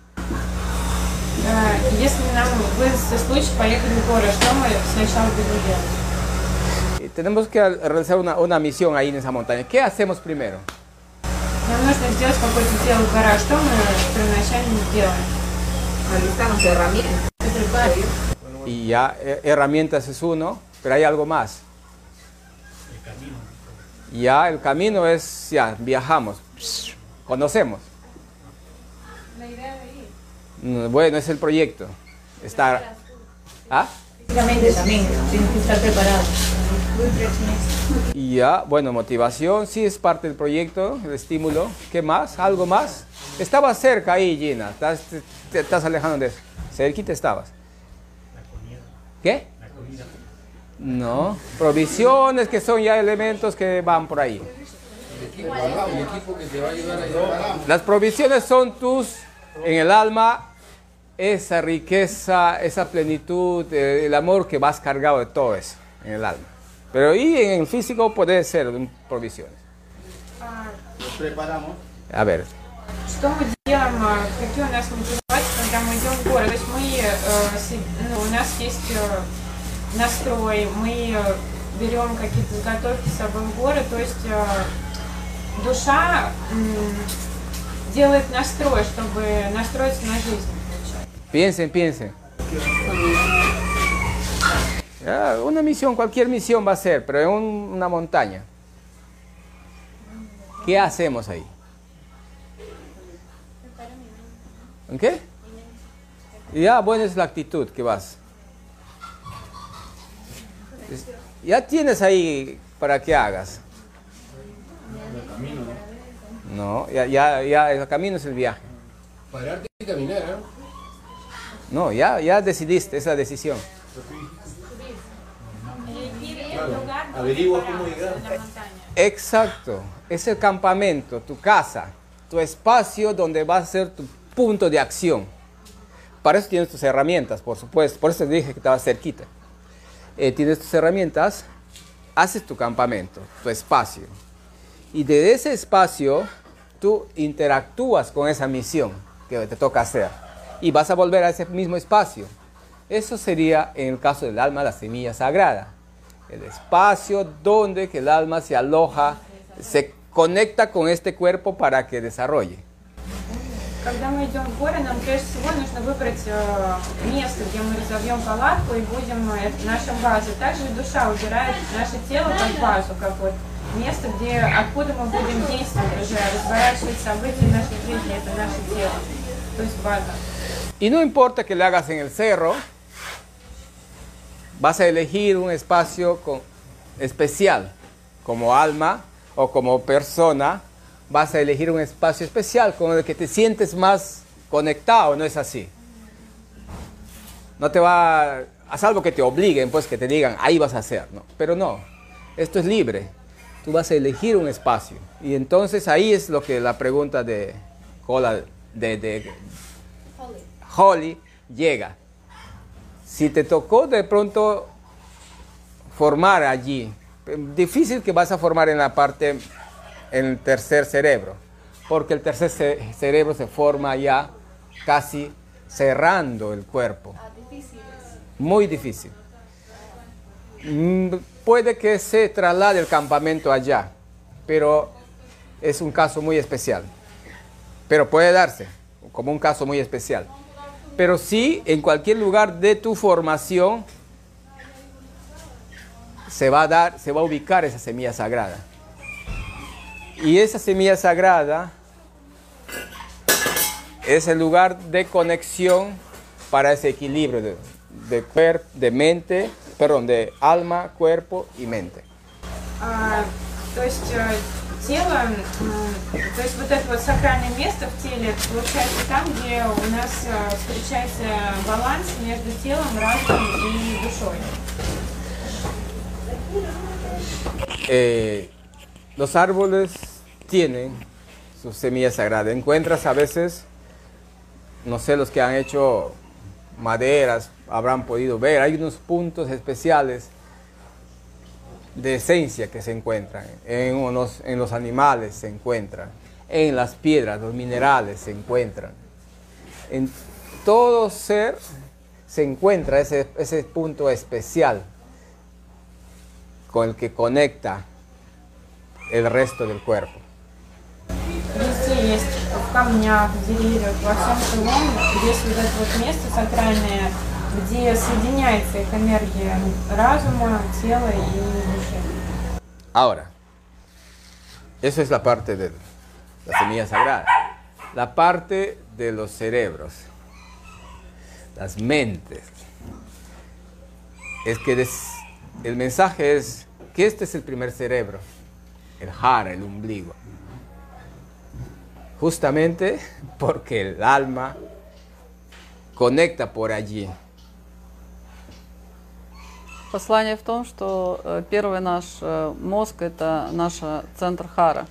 А, Если нам выдастся случай поехать в горы, что мы сначала будем делать? Y tenemos que realizar una, una misión ahí en esa montaña. ¿Qué hacemos primero? Нам нужно сделать какое-то дело в горах. Что мы первоначально делаем? Alistamos herramientas. Y ya eh, herramientas es uno, pero hay algo más. Ya el camino es, ya viajamos, conocemos. La idea de ir. Mm, bueno, es el proyecto. Estar, ¿Ah? Físicamente también, tienes que estar preparado. Y ya, bueno, motivación, sí es parte del proyecto, el estímulo. ¿Qué más? ¿Algo más? Estabas cerca ahí, Gina. Estás, te, te estás alejando de eso. Cerquita estabas. ¿Qué? No, provisiones que son ya elementos que van por ahí. El equipo, ¿no? El equipo que te va a ayudar a llevar. Las provisiones son tus, en el alma, esa riqueza, esa plenitud, eh, el amor que vas cargado de todo eso, en el alma. Pero ahí en el físico puede ser mm, provisiones. A ver, Что мы делаем, а, какие у нас мотивации, когда мы идем в горы? То есть мы, э, си- ну, у нас есть э, настрой, мы э, берем какие-то заготовки с собой в горы, то есть э, душа м, делает настрой, чтобы настроиться на жизнь. Piensen, piensen. Ah, una misión, cualquier misión va a ser, pero en una montaña. ¿Qué hacemos ahí? ¿En qué? Ya, buena es la actitud que vas. Ya tienes ahí para que hagas. No, ya, ya, ya el camino es el viaje. Pararte y caminar, ¿eh? No, ya, ya decidiste esa decisión. Averigua cómo llegar. Exacto, es el campamento, tu casa, tu espacio donde va a ser tu punto de acción. Para eso tienes tus herramientas, por supuesto, por eso te dije que estaba cerquita. Eh, tienes tus herramientas, haces tu campamento, tu espacio. Y de ese espacio tú interactúas con esa misión que te toca hacer Y vas a volver a ese mismo espacio. Eso sería, en el caso del alma, la semilla sagrada. El espacio donde que el alma se aloja, se conecta con este cuerpo para que desarrolle. Когда мы идем в горы, нам прежде всего нужно выбрать э, место, где мы разовьем палатку и будем э, это нашим базой. Также и душа убирает наше тело как базу, как вот место, где откуда мы будем действовать уже, разворачивать события нашей жизни, это наше тело, Y no importa que le hagas en el cerro, vas a elegir un espacio con, especial, como alma o como persona, vas a elegir un espacio especial con el que te sientes más conectado, ¿no es así? No te va, a salvo que te obliguen, pues que te digan, ahí vas a hacer, ¿no? Pero no, esto es libre, tú vas a elegir un espacio. Y entonces ahí es lo que la pregunta de Cola de, de, Holly llega. Si te tocó de pronto formar allí, difícil que vas a formar en la parte, en el tercer cerebro, porque el tercer ce- cerebro se forma ya casi cerrando el cuerpo. Muy difícil. Mm, Puede que se traslade el campamento allá, pero es un caso muy especial pero puede darse, como un caso muy especial. Pero sí, en cualquier lugar de tu formación se va a dar, se va a ubicar esa semilla sagrada. Y esa semilla sagrada es el lugar de conexión para ese equilibrio de, de mente, perdón, de alma, cuerpo y mente. Ah, тело, м, то есть вот это вот сакральное место в теле, это получается там, где у нас э, встречается баланс между телом, разумом и душой. Eh, los árboles tienen su semilla sagrada. Encuentras a veces, no sé, los que han hecho maderas habrán podido ver, hay unos puntos especiales de esencia que se encuentran. En, unos- en los animales se encuentran, en las piedras, los minerales se encuentran. En todo ser se encuentra ese, ese punto especial con el que conecta el resto del cuerpo. Везде есть в камнях, в деревьях, во всем живом есть вот это вот место сакральное, где соединяется их энергия разума, тела и души. Ahora, eso es la parte de la semilla sagrada. La parte de los cerebros, las mentes. Es que el mensaje es que este es el primer cerebro, el jara, el ombligo. Justamente porque el alma conecta por allí. Послание в том, что э, первый наш э, мозг это наш э, центр хара,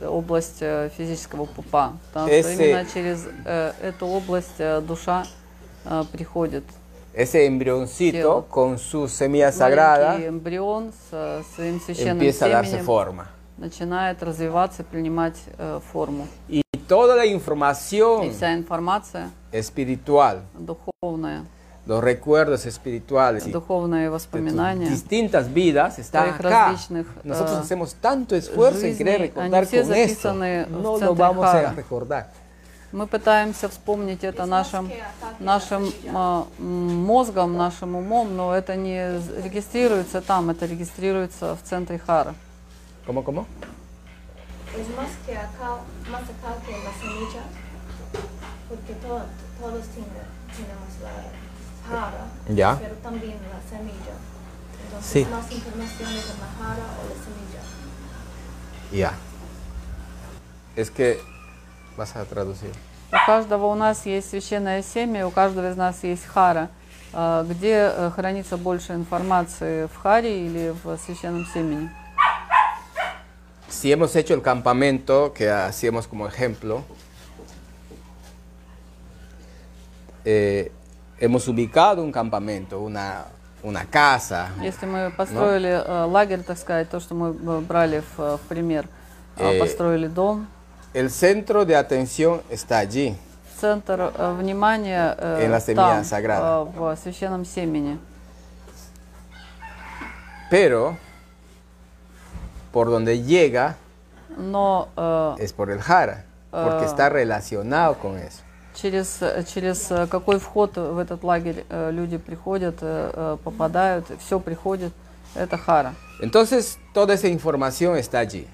область физического пупа. Потому что Ese- именно через эту область душа приходит. Ese embrioncito con su semilla sagrada эмбрион с своим священным empieza a darse forma. начинает развиваться, принимать э, форму. Y toda la И información вся информация espiritual, духовная, los recuerdos espirituales y духовные воспоминания distintas vidas están acá. различных, Nosotros э, hacemos tanto esfuerzo en querer recordar con esto. No lo vamos a Хара. recordar. Мы пытаемся вспомнить это нашим, нашим а, м, мозгом, нашим умом, но это не регистрируется там, это регистрируется в центре Хара. ¿Cómo, cómo? Es más que acá, más acá que la semilla, porque to- todos tienen- tenemos la jara, Ya. pero también la semilla. Entonces, Sí. más informaciones en la jara o la semilla. Ya. Es que vas a traducir. У каждого у нас есть священное семя, у каждого из нас есть хара. А Где э, хранится больше информации, в харе или в священном семени? Si hemos hecho el campamento que hacíamos como ejemplo, eh, hemos ubicado un campamento, una, una casa, Если мы построили э, лагерь, так сказать, то, что мы э, брали в, э, в пример, э, Э, построили дом, el centro de atención está allí. центр э, внимания э, En la semilla там, sagrada. э, в священном семени. Pero por donde llega Но э, es por el jara, porque Ah. está relacionado con eso. Через, через э, какой вход в этот лагерь э, люди приходят, э, попадают, все приходит, это хара. Entonces toda esa información está allí.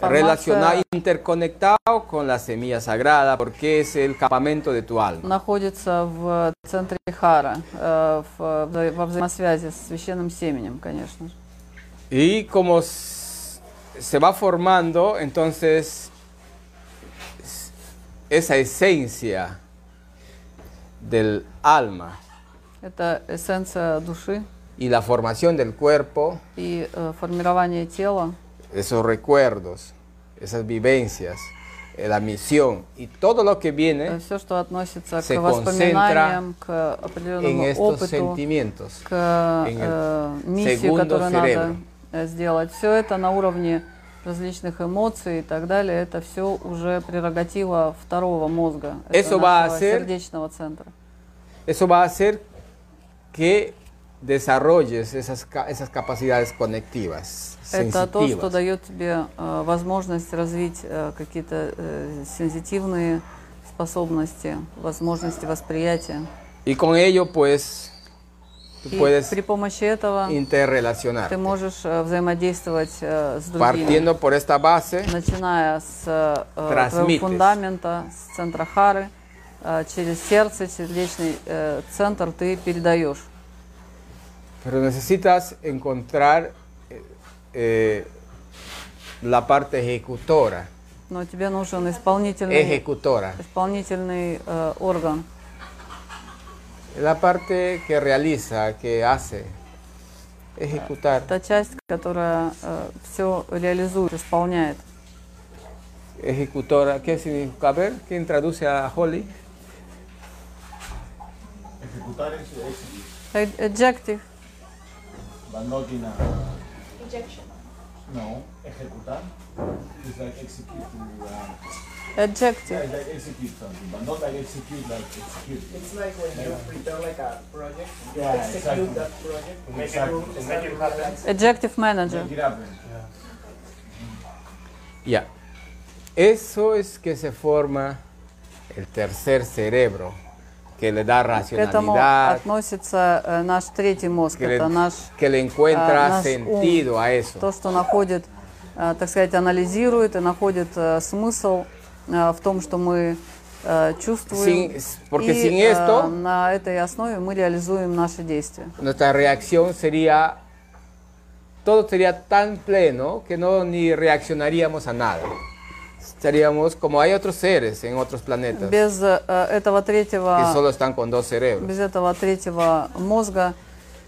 Relacionado, interconectado con la semilla sagrada, porque es el campamento de tu alma. находится в центре хара, в- во взаимосвязи с священным семенем, конечно же. Y como se va formando, entonces esa esencia del alma Это эссенция души y la formación del cuerpo, и э, формирование тела, esos recuerdos, esas vivencias, eh, la misión y todo lo que viene все, что относится se к воспоминаниям, к определенному en estos опыту, sentimientos. к en el э, миссии, segundo которую cerebro. надо э, сделать. Все это на уровне Различных эмоций и так далее, это все уже прерогатива второго мозга, это нашего сердечного центра. Eso va a hacer que desarrolles esas, esas capacidades conectivas, Это то, что дает тебе э, возможность развить э, какие-то э, сенситивные способности, возможности восприятия. Y con ello, pues, tú И при помощи этого ты можешь э, взаимодействовать э, с другими. Partiendo por esta base, начиная с э, твоего фундамента, с центра хары, через сердце, сердечный э, центр ты передаешь. pero necesitas encontrar eh, eh, la parte ejecutora, Но тебе нужен исполнительный, ejecutora, исполнительный э, орган. la parte que realiza, que hace, ejecutar. Та часть, которая все реализует, исполняет. Ejecutora, ¿qué significa? A ver, ¿quién traduce a Holly? Ejecutar es execute, Ad- Adjective. but not in a. Injection. No, ejecutar is like execute. Uh, Adjective. yeah, it's like execute something, but not like execute like execute. It's like when you prepare like a project, you Yeah, execute exactly. that project. Make it, Exactly. make it happen. Adjective manager. Make it happen. Ya. Eso es que se forma el tercer cerebro, que le da К этому racionalidad, относится э, наш третий мозг. que le, Это наш que le encuentra а, наш sentido ум, a eso. то, что находит, э, так сказать, анализирует и находит э, смысл э, в том, что мы э, чувствуем. Sin- porque и sin э, esto- на этой основе мы реализуем наши действия. Nuestra reacción sería, todo sería tan pleno que no ni reaccionaríamos a nada. Estaríamos como hay otros seres en otros planetas Без э, этого que третьего, solo están con dos cerebros. без этого третьего мозга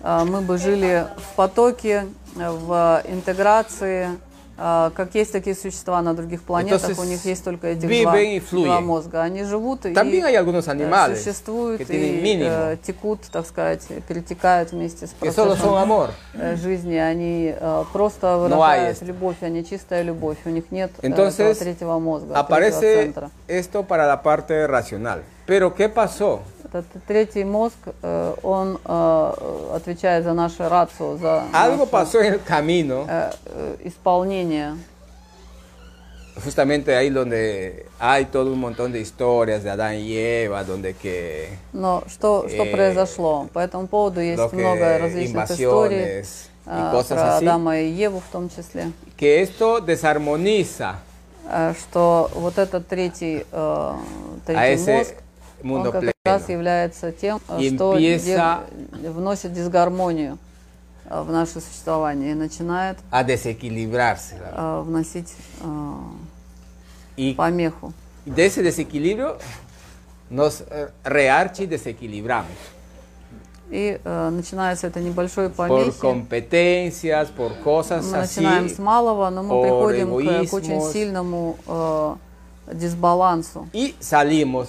э, мы бы жили в потоке, э, в интеграции. Э, Как есть такие существа на других планетах, у них есть только viven два, два мозга. Они живут и э, существуют и э, текут, так сказать, перетекают вместе с процессом э, жизни. Они просто выражают любовь, они чистая любовь. У них нет Entonces, третьего мозга, третьего Aparece центра. esto para la parte racional. Pero ¿qué pasó? Этот третий мозг, э, он э, отвечает за наше рацию, за Algo pasó en el camino, э, исполнение. justamente ahí donde hay todo un montón de historias de Adán y Eva, donde que Но что, что Eh, произошло? По этому поводу есть много различных историй y cosas про así, Адама и Еву в том числе. que esto desarmoniza что вот этот третий, э, третий ese мозг он как раз является тем, э, что вносит дисгармонию э, в наше существование и начинает. ¿verdad? э, вносить помеху. de ese desequilibrio nos rearchi desequilibramos. И э, начинается это небольшое Por помехи. competencias, por cosas Мы así. начинаем с малого, но мы por приходим к, к очень egoísmos. сильному э, дисбалансу Y salimos.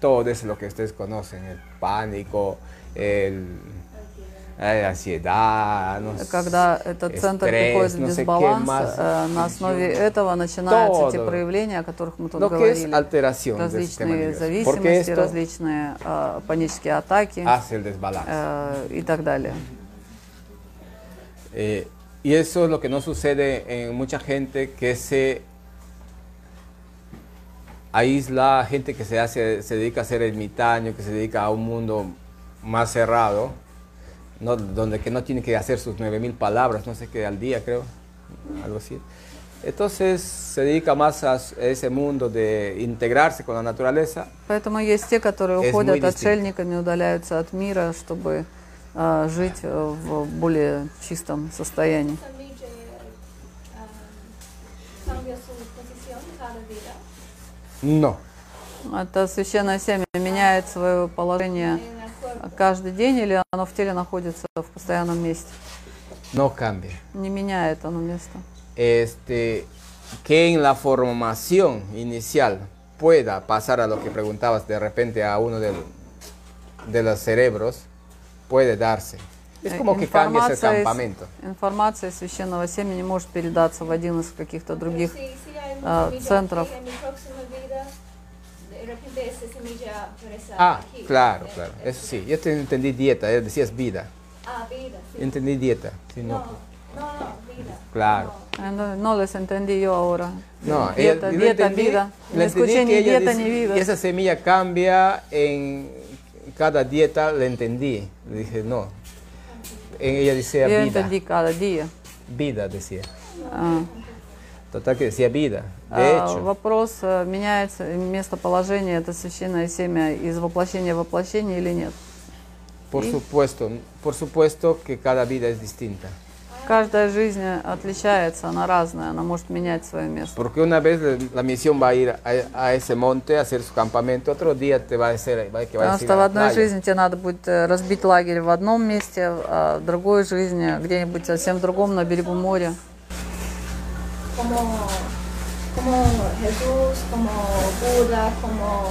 todo eso lo que ustedes conocen, el pánico, el, eh, ansiedad, no sé, Когда этот центр estrés, приходит в no sé qué дисбаланс, más, э, на основе этого начинаются те Todo. проявления, о которых мы тут lo que es говорили. alteración del sistema Различные nervioso. Porque зависимости, esto различные э, панические атаки hace el desbalance. э, и так далее. Eh, y eso es lo que no sucede en mucha gente que se aísla, gente que se, hace, se dedica a ser ermitaño, que se dedica a un mundo más cerrado, ¿no? donde que no tiene que hacer sus 9000 palabras, no sé qué, al día creo, algo así. Entonces se dedica más a s- ese mundo de integrarse con la naturaleza Поэтому есть те, которые Es уходят muy distinto. отшельниками, удаляются от мира, чтобы э, жить э, в более чистом состоянии. No, Это священное семя меняет свое положение каждый день или оно в теле находится в постоянном месте? no cambia. Не меняет оно место. este, que en la formación inicial pueda pasar a lo que preguntabas de repente a uno del- de los cerebros, puede darse. Es como que cambias el campamento. Информация священного семени может передаться в один из каких-то других. Si, si ah, semilla esa Ah, aquí. claro, Eh, claro. eh, Eso sí, yo te entendí dieta, eh, decías vida. Ah, vida, sí. Entendí dieta. sí, No, no. no, no, vida. Claro. Eh, No, no les entendí yo ahora. No, ella- dieta, yo le dieta, entendí- vida. le No escuché que ni ella dieta dice- ni vida. que esa semilla cambia en cada dieta, le entendí. Le dije, no. En ella decía vida. entendí cada día. Vida decía. А, Total que decía vida. А, hecho, Вопрос, э, меняется местоположение, это священное семя из воплощения в воплощение или нет? por supuesto, por supuesto que cada vida es distinta. Каждая жизнь отличается, она разная, она может менять свое место. Porque una vez la- misión va a ir a, a ese monte a hacer su campamento, otro día te va a hacer, va, que va a Потому decir что в одной жизни тебе надо будет э, разбить лагерь в одном месте, а в другой жизни где-нибудь совсем в другом, на берегу моря. Como, como Jesús, como Buda, como,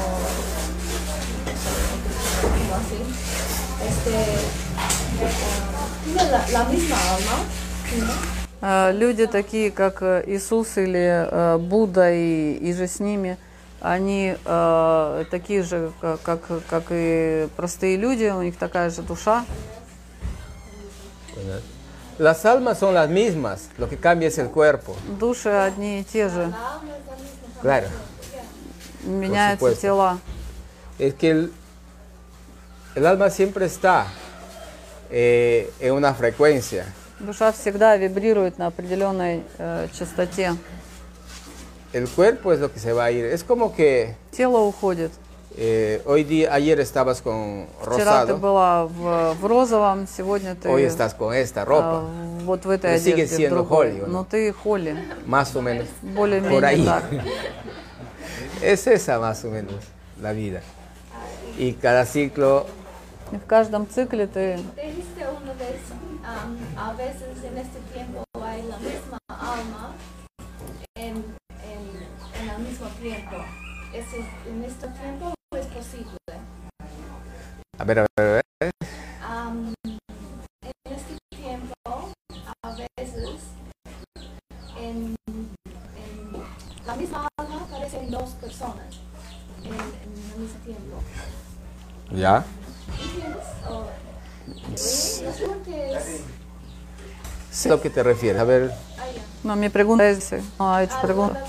como así. Este, tiene la, la misma alma, ¿no? Э, Люди такие, как э, Иисус или э, Будда и, и же с ними, они э, такие же, ка- как, как и простые люди, у них такая же душа. Las almas son las mismas, lo que cambia es el cuerpo. Души одни и те же, La alma es la misma. Claro. меняются supuesto. тела. Es que el, el alma siempre está eh, en una frecuencia. Душа всегда вибрирует на определенной э, частоте. El cuerpo es lo que se va a ir. Es como que Тело уходит. eh, hoy día, ayer estabas con Вчера ты rosado, была в, в розовом, сегодня ты hoy estás con esta а, ropa, вот в этой Pero sigue одежде, в siendo другой. Холли, ¿o no? Но ты Холли, más o menos. Por более-менее ahí. так. Es esa más o menos la vida. Y cada ciclo И в каждом цикле ты Dijiste una vez, am, a veces en este tiempo hay la misma alma en, en, en el mismo tiempo. ¿Ese, ¿En este tiempo es posible? A ver, a ver, a ver. Am, en este tiempo, a veces, en, en la misma alma aparecen dos personas en, en el mismo tiempo. ¿Ya? ¿Entiendes? O, sí, lo que te refieres. A ver, Ah. No, mi pregunta es, no ha hecho Ah, pregunta.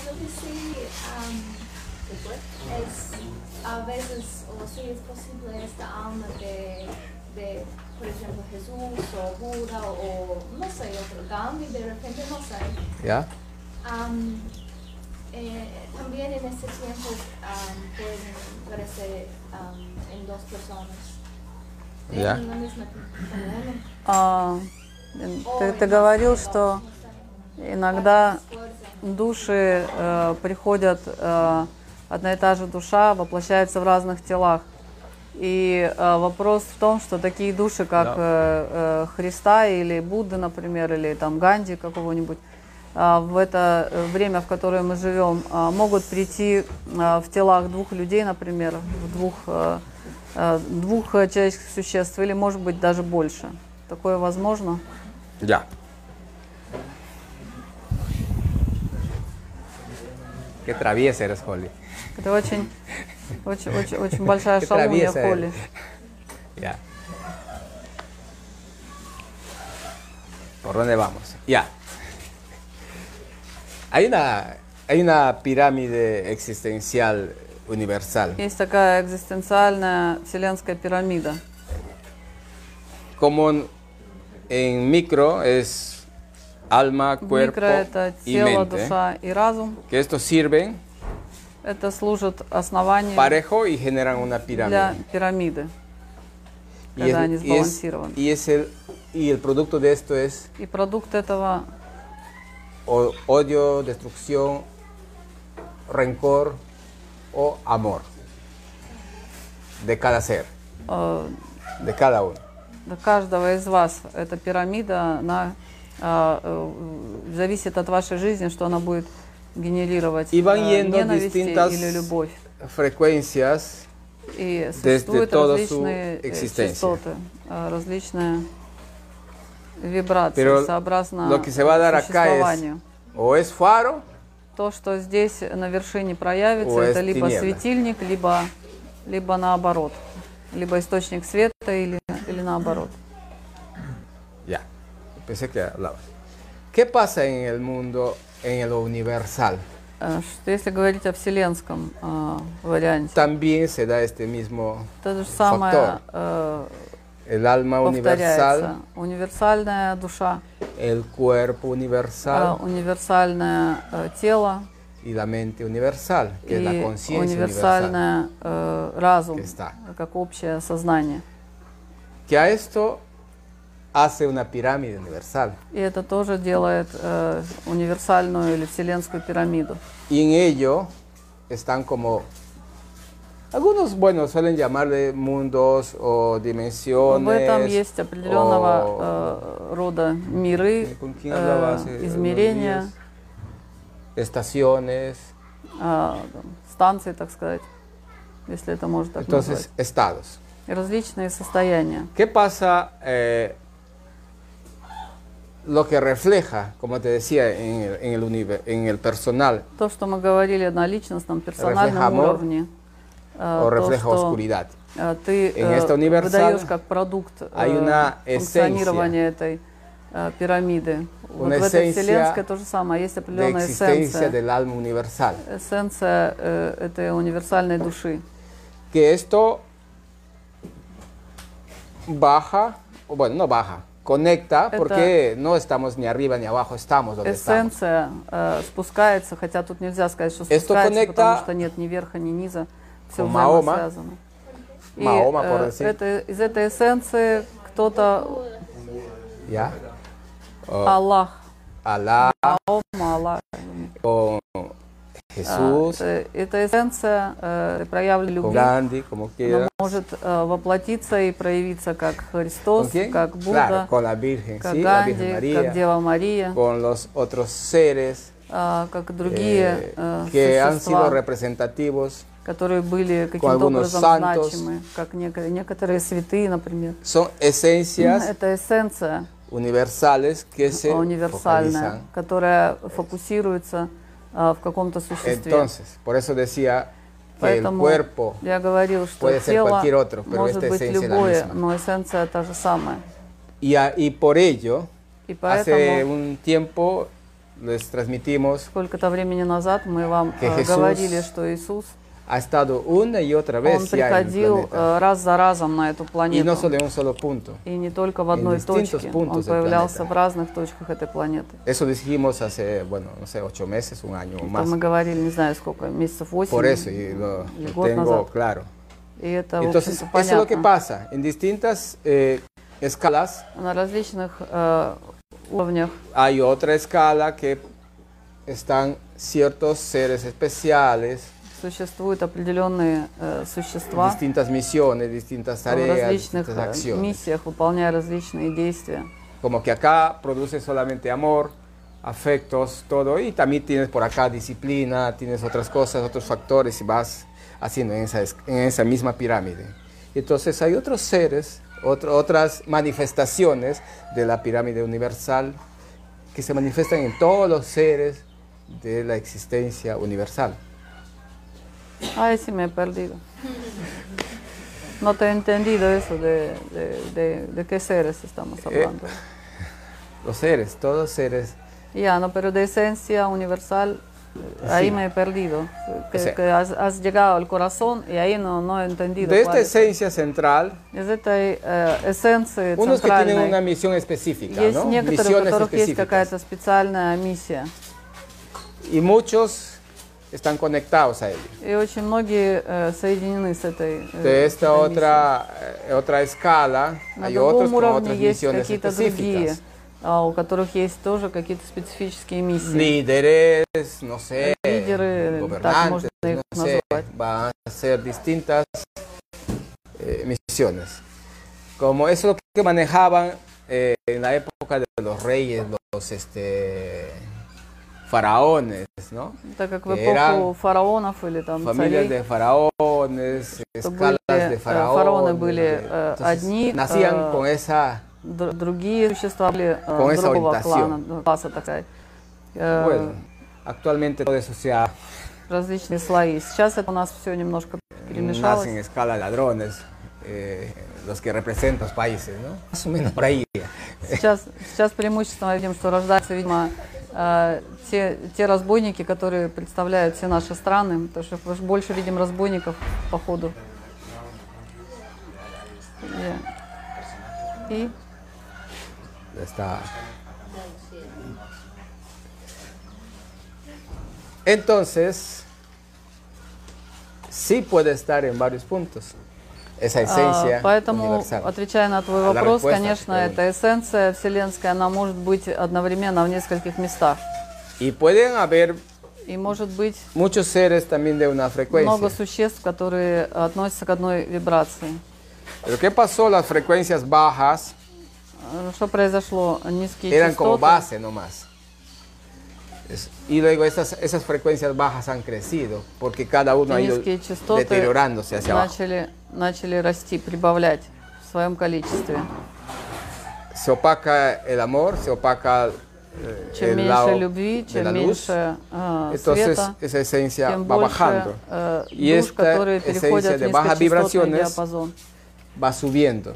Buda o, no sé, otro Gandhi, de repente no sé. ¿ya? Am, eh, también en este tiempo am, pueden verse am, en dos personas. Ya. En la misma. А, ты, ты говорил, что иногда души э, приходят, э, одна и та же душа воплощается в разных телах. И э, вопрос в том, что такие души, как э, э, Христа или Будды, например, или там Ганди какого-нибудь, э, в это время, в которое мы живем, э, могут прийти э, в телах двух людей, например, в двух, э, э, двух человеческих существ, или, может быть, даже больше. Такое возможно? Ya. Qué traviesa eres, Holly. Это очень, очень, очень, очень большая Qué шалунья traviesa Холли. eres. Ya. ¿Por dónde vamos? Ya. Hay una, hay una pirámide existencial universal. Есть такая экзистенциальная вселенская пирамида. Como en, en micro es alma, В cuerpo микро это y тело, mente. душа и разум. Que estos sirven Это служит основанием parejo y generan una для pirámide. пирамиды, Y, когда они es, y, es- сбалансированы. y es el, y el producto de esto es И продукт этого o- odio, destrucción, rencor o amor de cada ser, э, de cada uno. для каждого из вас. Эта пирамида, она э, э, зависит от вашей жизни, что она будет генерировать э, ненависть или любовь. frecuencias И существуют различные э, частоты, э, различные вибрации, Pero сообразно lo que se va a dar acá es o es faro То, что здесь на вершине проявится, это либо tiniebla. светильник, либо, либо наоборот. Либо источник света или, или наоборот. Ya, pensé que hablabas. ¿Qué pasa en el mundo, en lo universal? Э, Что если говорить о вселенском э, варианте, También se da este mismo то же самое э, El alma повторяется. universal, Универсальная душа, el cuerpo э, universal универсальное э, тело y la mente universal, que es la и conciencia universal. универсальное э, разум, que está. как общее сознание. Que a esto hace una pirámide universal. И это тоже делает э, универсальную или вселенскую пирамиду. Y en ello están como, algunos, bueno, suelen llamarle mundos o dimensiones. В этом есть определенного o- э, рода миры, ¿Con quién hablaba э, измерения, estaciones, э, станции, так сказать, если это можно так entonces назвать. estados. Различные состояния. ¿Qué pasa? eh, lo que refleja, como te decía, en el, en el, univer- en el personal То, что мы говорили на личностном, персональном Refleja amor уровне, э, o то, refleja что oscuridad. э, ты En э, esta universal выдаешь как продукт э, hay una функционирования этой э, пирамиды. Вот Una в этой esencia вселенской то же самое, есть de определенная existencia эссенция, del alma universal. эссенция э, этой универсальной души. Que esto baja, o bueno, no baja, Это- porque no estamos ni arriba ni abajo, estamos donde estamos. Эссенция э, спускается, хотя тут нельзя сказать, что спускается, потому что нет ни верха, ни низа, все взаимосвязано. И por э, это, из этой эссенции кто-то. O Аллах, Alá, Mahoma, Аллах, Jesús, А, э, эта эссенция э, проявлена любви, Gandhi, como она может э, воплотиться и проявиться как ¿Con Христос, как Claro, Будда, con la Virgen, как sí, la Ганди, María, как Дева Мария, con los otros seres а, как другие eh, э, que han sido существа, representativos, которые были каким-то образом santos. значимы, как неко- некоторые святые, например. son esencias Это эссенция universales que se универсальная, focalizan. которая фокусируется а, в каком-то существе. Entonces, por eso decía que el Поэтому cuerpo я говорил, что puede ser тело cualquier otro, pero может esta быть любое, но эссенция та же самая. Y, a- y por ello, И hace поэтому un tiempo les transmitimos сколько-то времени назад мы вам Que э, Jesús говорили, что Иисус, ha estado una y otra Он vez ya en el приходил planeta. э, раз за разом на эту Y планету. no solo en un solo punto. И не только в en одной distintos точке. puntos Он del появлялся planeta. в разных точках этой планеты. Eso dijimos hace, bueno, no sé, ocho meses, un año o Это más. мы говорили, не знаю сколько, месяцев восемь. Por eso, y lo, или lo год tengo назад. claro. И это, в Entonces, общем-то, eso es lo que понятно. pasa. En distintas eh, escalas На различных э, уровнях hay otra escala que están ciertos seres especiales, существуют определенные э, существа distintas misiones, distintas в tareas, различных distintas э, acciones. миссиях, выполняя различные действия. Como que acá produce solamente amor, afectos, todo, y también tienes por acá disciplina, tienes otras cosas, otros factores y vas haciendo en esa, es- en esa misma pirámide. Entonces hay otros seres, otro- otras manifestaciones de la pirámide universal que se manifiestan en todos los seres de la existencia universal. Ay, sí me he perdido. No te he entendido eso de, de, de- de qué seres estamos Eh, hablando. Los seres, todos seres Ya, no, pero de esencia universal, eh, ahí Sí. me he perdido. Que, O sea- que has, has llegado al corazón y ahí no, no he entendido. de esta cuál es. esencia central, Из этой э, эссенции unos que tienen центральной una misión específica, есть ¿no? некоторые, у Misiones которых есть específicas. какая-то специальная миссия. Y muchos están conectados a ello. И очень многие э, соединены с этой, э, De с esta этой otra, eh, otra escala, миссией. На hay otros другом con уровне otras есть misiones какие-то другие, específicas. а, у которых есть тоже какие-то специфические миссии. Líderes, no sé, Líderes, так можно gobernantes, их no sé, назвать. van a ser distintas eh, misiones. Como eso es lo que manejaban eh, en la época de los reyes, los este, faraones, ¿no? Так как в эпоху фараонов или там familias de faraones, escalas de э, faraones. фараоны были, э, одни, nacían э, con esa, др- другие существа были Con esa другого клана, ну, класса такая. Э, bueno, actualmente todo eso se ha различные слои. Сейчас это у нас все немножко перемешалось. nacen en escala ladrones, eh, los que representan los países, ¿no? Más o menos por ahí. Сейчас, сейчас преимущественно видим, что рождаются, видимо, те, те разбойники, которые представляют все наши страны, потому что больше видим разбойников по ходу. И, и Está. Entonces, sí puede estar en varios puntos. Esa а, esencia поэтому, universal. отвечая на твой А, вопрос, конечно, pregunta. эта эссенция вселенская, она может быть одновременно в нескольких местах. Y pueden haber И может быть muchos seres también de una frecuencia. много существ, которые относятся к одной вибрации. Pero ¿qué pasó? Las frecuencias bajas Э, Что произошло? Низкие eran como частоты. base nomás. Y luego esas, esas frecuencias bajas han crecido porque cada uno ha ido частоты deteriorándose hacia abajo. Начали, расти, прибавлять в своем количестве. Se opaca el amor, se opaca eh, Чем меньше любви, чем меньше э, Entonces света, esa esencia тем va больше bajando э, y душ, esta которые переходят в de bajas vibraciones диапазон. va subiendo.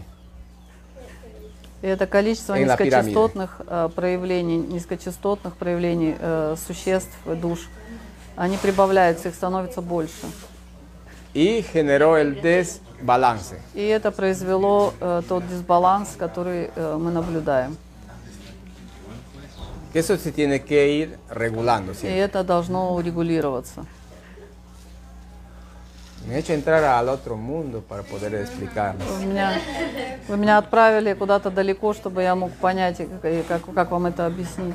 И это количество en низкочастотных э, проявлений, низкочастотных проявлений э, существ, душ, они прибавляются, их становится больше. Y generó el desbalance. И это произвело э, тот дисбаланс, который э, мы наблюдаем. Que eso se tiene que ir regulando И siempre. это должно урегулироваться. Me he hecho entrar al otro mundo para poder explicar. Вы меня, вы меня отправили куда-то далеко, чтобы я мог понять, и как, и как, вам это объяснить.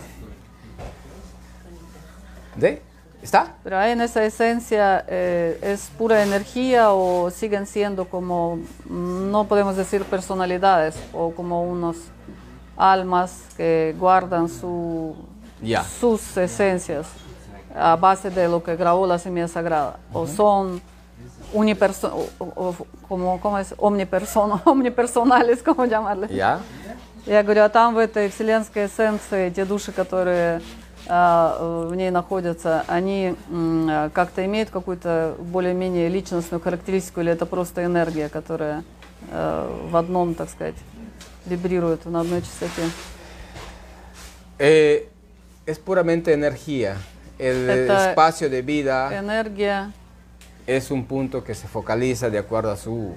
¿De? ¿Está? Pero ahí en esa esencia eh, es pura energía o siguen siendo como, mm, no podemos decir personalidades, o como unos almas que guardan su, Ya. sus esencias a base de lo que grabó la semilla sagrada. O son uniperso o- o- como, ¿cómo es? Omniperson- omnipersonales, ¿cómo llamarle? ¿Ya? Я говорю, а там в этой вселенской эссенции те души, которые а, в ней находятся, они а, как-то имеют какую-то более-менее личностную характеристику, или это просто энергия, которая э, в одном, так сказать, вибрирует на одной частоте? Eh, es puramente energía. El Это espacio de vida Энергия es un punto que se focaliza de acuerdo a su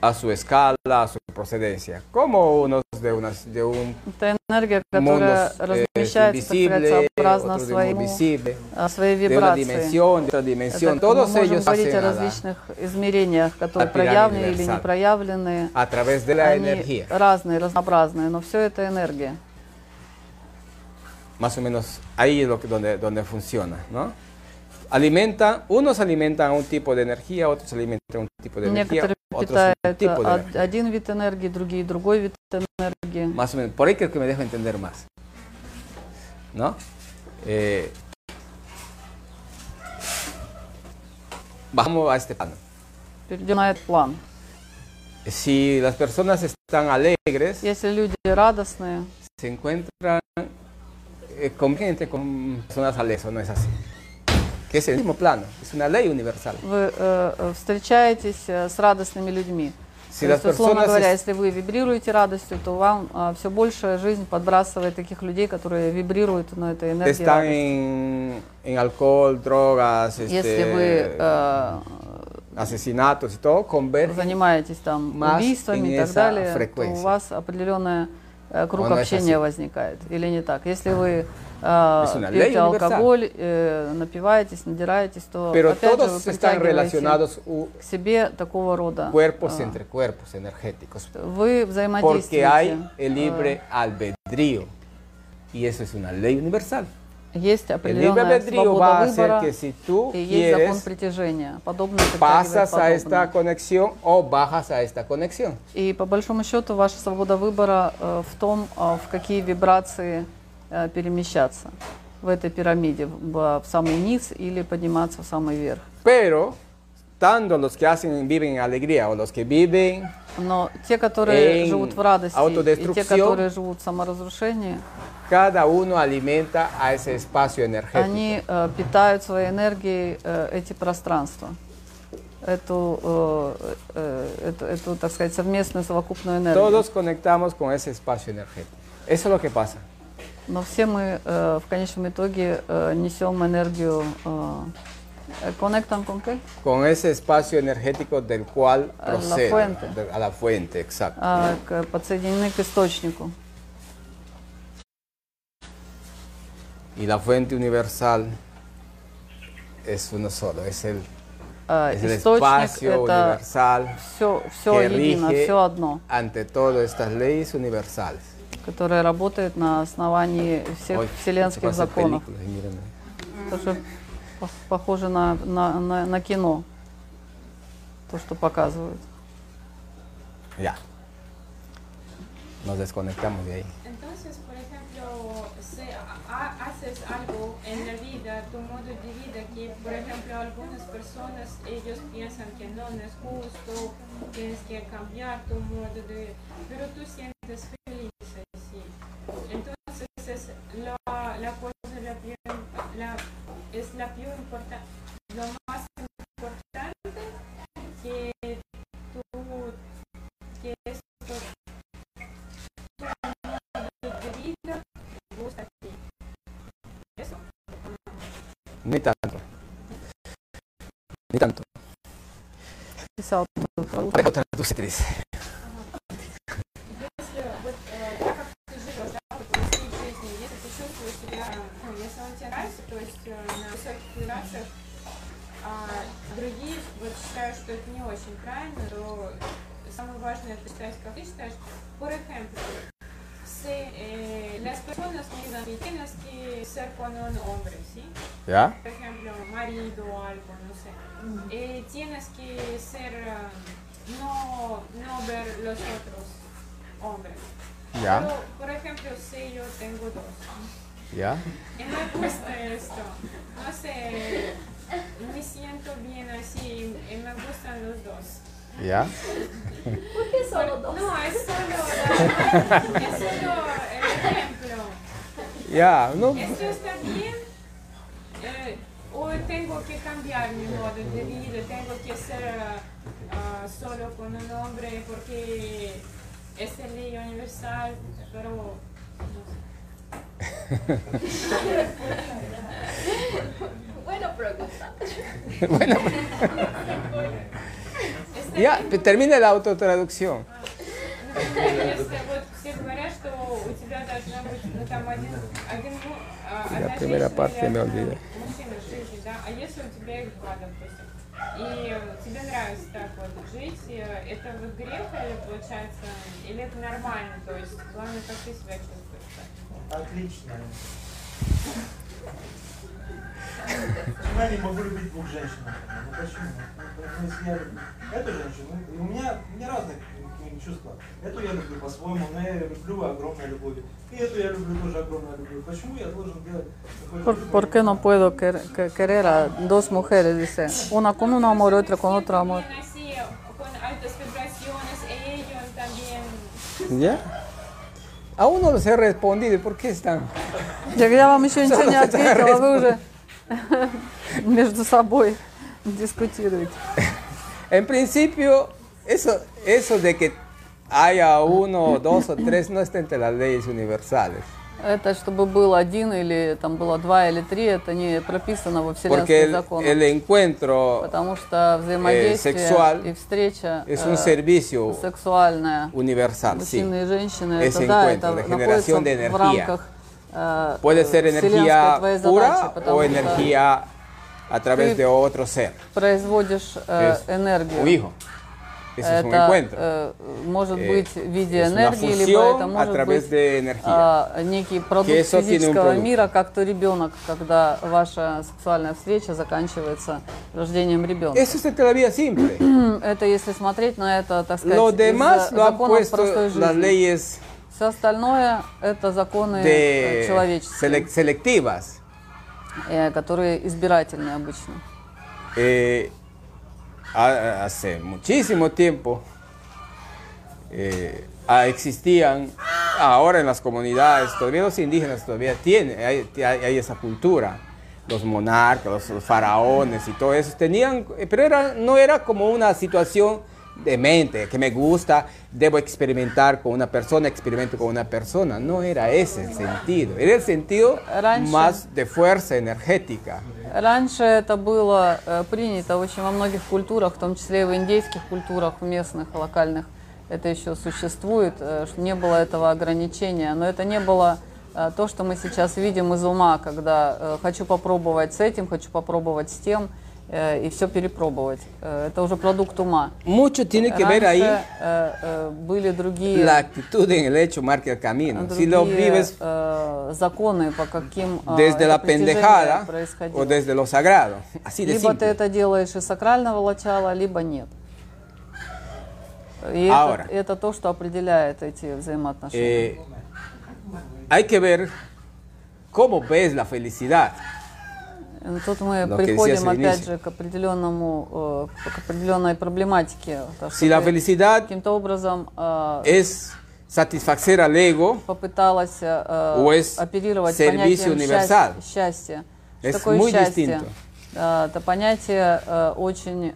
a su escala, a su procedencia, como unos de, unas, de un это энергия, mundo которая eh, размещается, так invisible, сказать, сообразно otro de un mundo своему, visible, а, своей de una вибрации. dimensión, de otra Это dimensión. мы Todos можем ellos говорить hacen о a, la- различных измерениях, которые la pirámide проявлены или universal. не проявлены. a través de la Они energía. разные, разнообразные, но все это энергия. Más o menos ahí es lo que, donde, donde funciona, ¿no? Alimentan, unos alimentan a un tipo de energía, otros alimentan a un tipo de energía, Некоторые otros a un питают tipo de од- energía. один вид энергии, другие другой вид энергии. Más o menos, por ahí creo que me dejo entender más. ¿No? Eh, bajamos a este plano. Перейдем на этот план. Si las personas están alegres, Если люди радостные, se encuentran eh, con gente con personas alegres, ¿o no es así? Que es el mismo plano, es una ley universal. вы э, э, встречаетесь э, с радостными людьми. Si То есть, условно говоря, если вы вибрируете радостью, то вам все больше жизнь подбрасывает таких людей, которые вибрируют на этой энергии están en, en alcohol, drogas, Если este, вы э, asesinatos y todo, занимаетесь там убийствами и так далее, то у frecuencia. вас определенный э, круг es общения возникает. Или не так? Если вы э, una ley пьете алкоголь, э, напиваетесь, надираетесь, то Pero опять же вы todos están relacionados к себе такого рода. cuerpos э, entre cuerpos energéticos. Вы Porque взаимодействуете. hay el э, libre albedrío. Y eso es una ley universal. Есть El определенная свобода выбора que si tú и есть закон притяжения. Подобное притягивает pasas a esta conexión o bajas a esta conexión. И по большому счету ваша свобода выбора э, в том, э, в какие вибрации э, перемещаться в этой пирамиде, в, самый низ или подниматься в самый верх. Pero, tanto los que hacen, viven en alegría o los que viven Но те, которые живут в радости, и те, которые живут в саморазрушении, cada uno alimenta a ese espacio energético. они э, питают своей энергией э, эти пространства. Эту, э, э, эту, эту, так сказать, совместную совокупную энергию. Todos conectamos con ese espacio energético. Eso es lo que pasa. Но все мы э, в конечном итоге э, несем энергию. Э, э, ¿Conectan con qué? Con ese espacio energético del cual A la procede. fuente. de- a la fuente, exacto. А, к- подсоединены к источнику. Y la fuente universal es uno solo, es el, А, es el источник espacio это universal все, все que едино, rige все одно, ante todo estas leyes universales. Которое работает на основании всех Ой, вселенских законов. Тоже по- похоже на, на, на, на кино, то, что показывают. Ya. Nos desconectamos de ahí. Entonces, por ejemplo, si ha- haces algo en la vida, tu modo de vida, que por ejemplo algunas personas, ellos piensan que no, no es justo, tienes que cambiar tu modo de pero tú sientes feliz entonces, sí. Entonces, es la, cosa es la peor importante, lo más importante que tú, que es tu, gusta a ti. ¿Eso? Ni tanto. Ni tanto. Contar. Чувствуешь себя, ну, если он тебе нравится, то есть э, на высоких вибрациях, а другие вот считают, что это не очень правильно, то самое важное это считать, как ты считаешь. Por ejemplo, si eh, las personas miran tienes que ser con un hombre, ¿sí? ¿Ya? por ejemplo, marido o algo, no sé. Eh, tienes que ser, eh, no, no ver los otros hombres. Ya. Pero, por ejemplo, si yo tengo dos ¿Ya? y me gusta esto, no sé, me siento bien así y me gustan los dos. ¿Ya? ¿Por qué solo dos? No, es solo, la- es solo el ejemplo. Ya, no, Esto está bien. Eh, hoy tengo que cambiar mi modo de vida, tengo que ser ah, solo con un hombre porque es la ley universal, pero no sé. Buena pregunta. bueno, bien, termina la autotraducción. Ну, а, La одна primera женщина parte или me olvidé. мужчина в жизни, да, а если у тебя их два, допустим, и э, тебе нравится так вот жить, э, это вот грех или получается, или это нормально, то есть главное, как ты себя чувствуешь. так? Отлично. Почему я не могу любить двух женщин? Ну почему? Ну, ну, если я люблю эту женщину, и у меня, у меня разные к ним чувства. Эту я люблю по-своему, но я люблю огромной любовью. И эту я люблю тоже огромной любовью. Почему я должен делать какой-то ¿Por, выбор? por qué no puedo quer- que- querer a dos mujeres? Dice, una con un amor y otra con otro amor. Yo nací Aún no les he respondido, ¿y ¿por qué están? Я, я вам еще ничего не Solo te ответила, вы respondo. уже между собой дискутируете. En principio, eso, eso de que haya uno, dos o tres no está entre las leyes universales. Это чтобы был один или там было два или три, это не прописано во вселенских законах. el Потому что взаимодействие sexual и встреча es э, un servicio сексуальная sí. мужчины и женщины, Ese это да, это находится de в рамках э, Puede ser э, energía pura задачи, потому o что energía a través de otro ser. производишь э, Es энергию. un hijo. Ese es un Это encuentro. э, может Eh, быть в виде энергии, либо это может быть а, некий продукт физического мира, как то ребенок, когда ваша сексуальная встреча заканчивается рождением ребенка. Это если смотреть на это, так сказать, Lo из demás lo han законов простой las жизни. leyes Все остальное это законы э, человеческие, selec- selectivas. э, которые избирательные обычно. Eh, hace muchísimo tiempo eh, existían, ahora en las comunidades, todavía los indígenas todavía tienen, hay, esa cultura, los monarcas, los, los faraones y todo eso, tenían, eh, pero era, no era como una situación de mente, que me gusta, debo experimentar con una persona, experimento con una persona, no era ese el sentido, era el sentido Раньше- más de fuerza energética. Раньше это было э, принято очень во многих культурах, в том числе и в индейских культурах, местных, локальных. Это еще существует, э, не было этого ограничения. Но это не было э, то, что мы сейчас видим из ума, когда э, хочу попробовать с этим, хочу попробовать с тем, и все перепробовать. Э, это уже продукт ума. Mucho tiene que ver ahí э, э, были другие La actitud en el hecho marca el camino. Si lo vives э, законы, по каким э, desde la pendejada o desde lo sagrado, así de Либо ты это делаешь из сакрального начала, либо нет. И Ahora. это, это то, что определяет эти взаимоотношения. Eh, hay que ver cómo ves la felicidad. Ну, Тут мы lo que приходим опять же к определенному, э, к определенной проблематике. То, Si la felicidad каким-то образом э, es satisfacer al ego, попыталась э, o es оперировать servicio понятием universal. Что Es такое muy счастье? distinto. Это понятие очень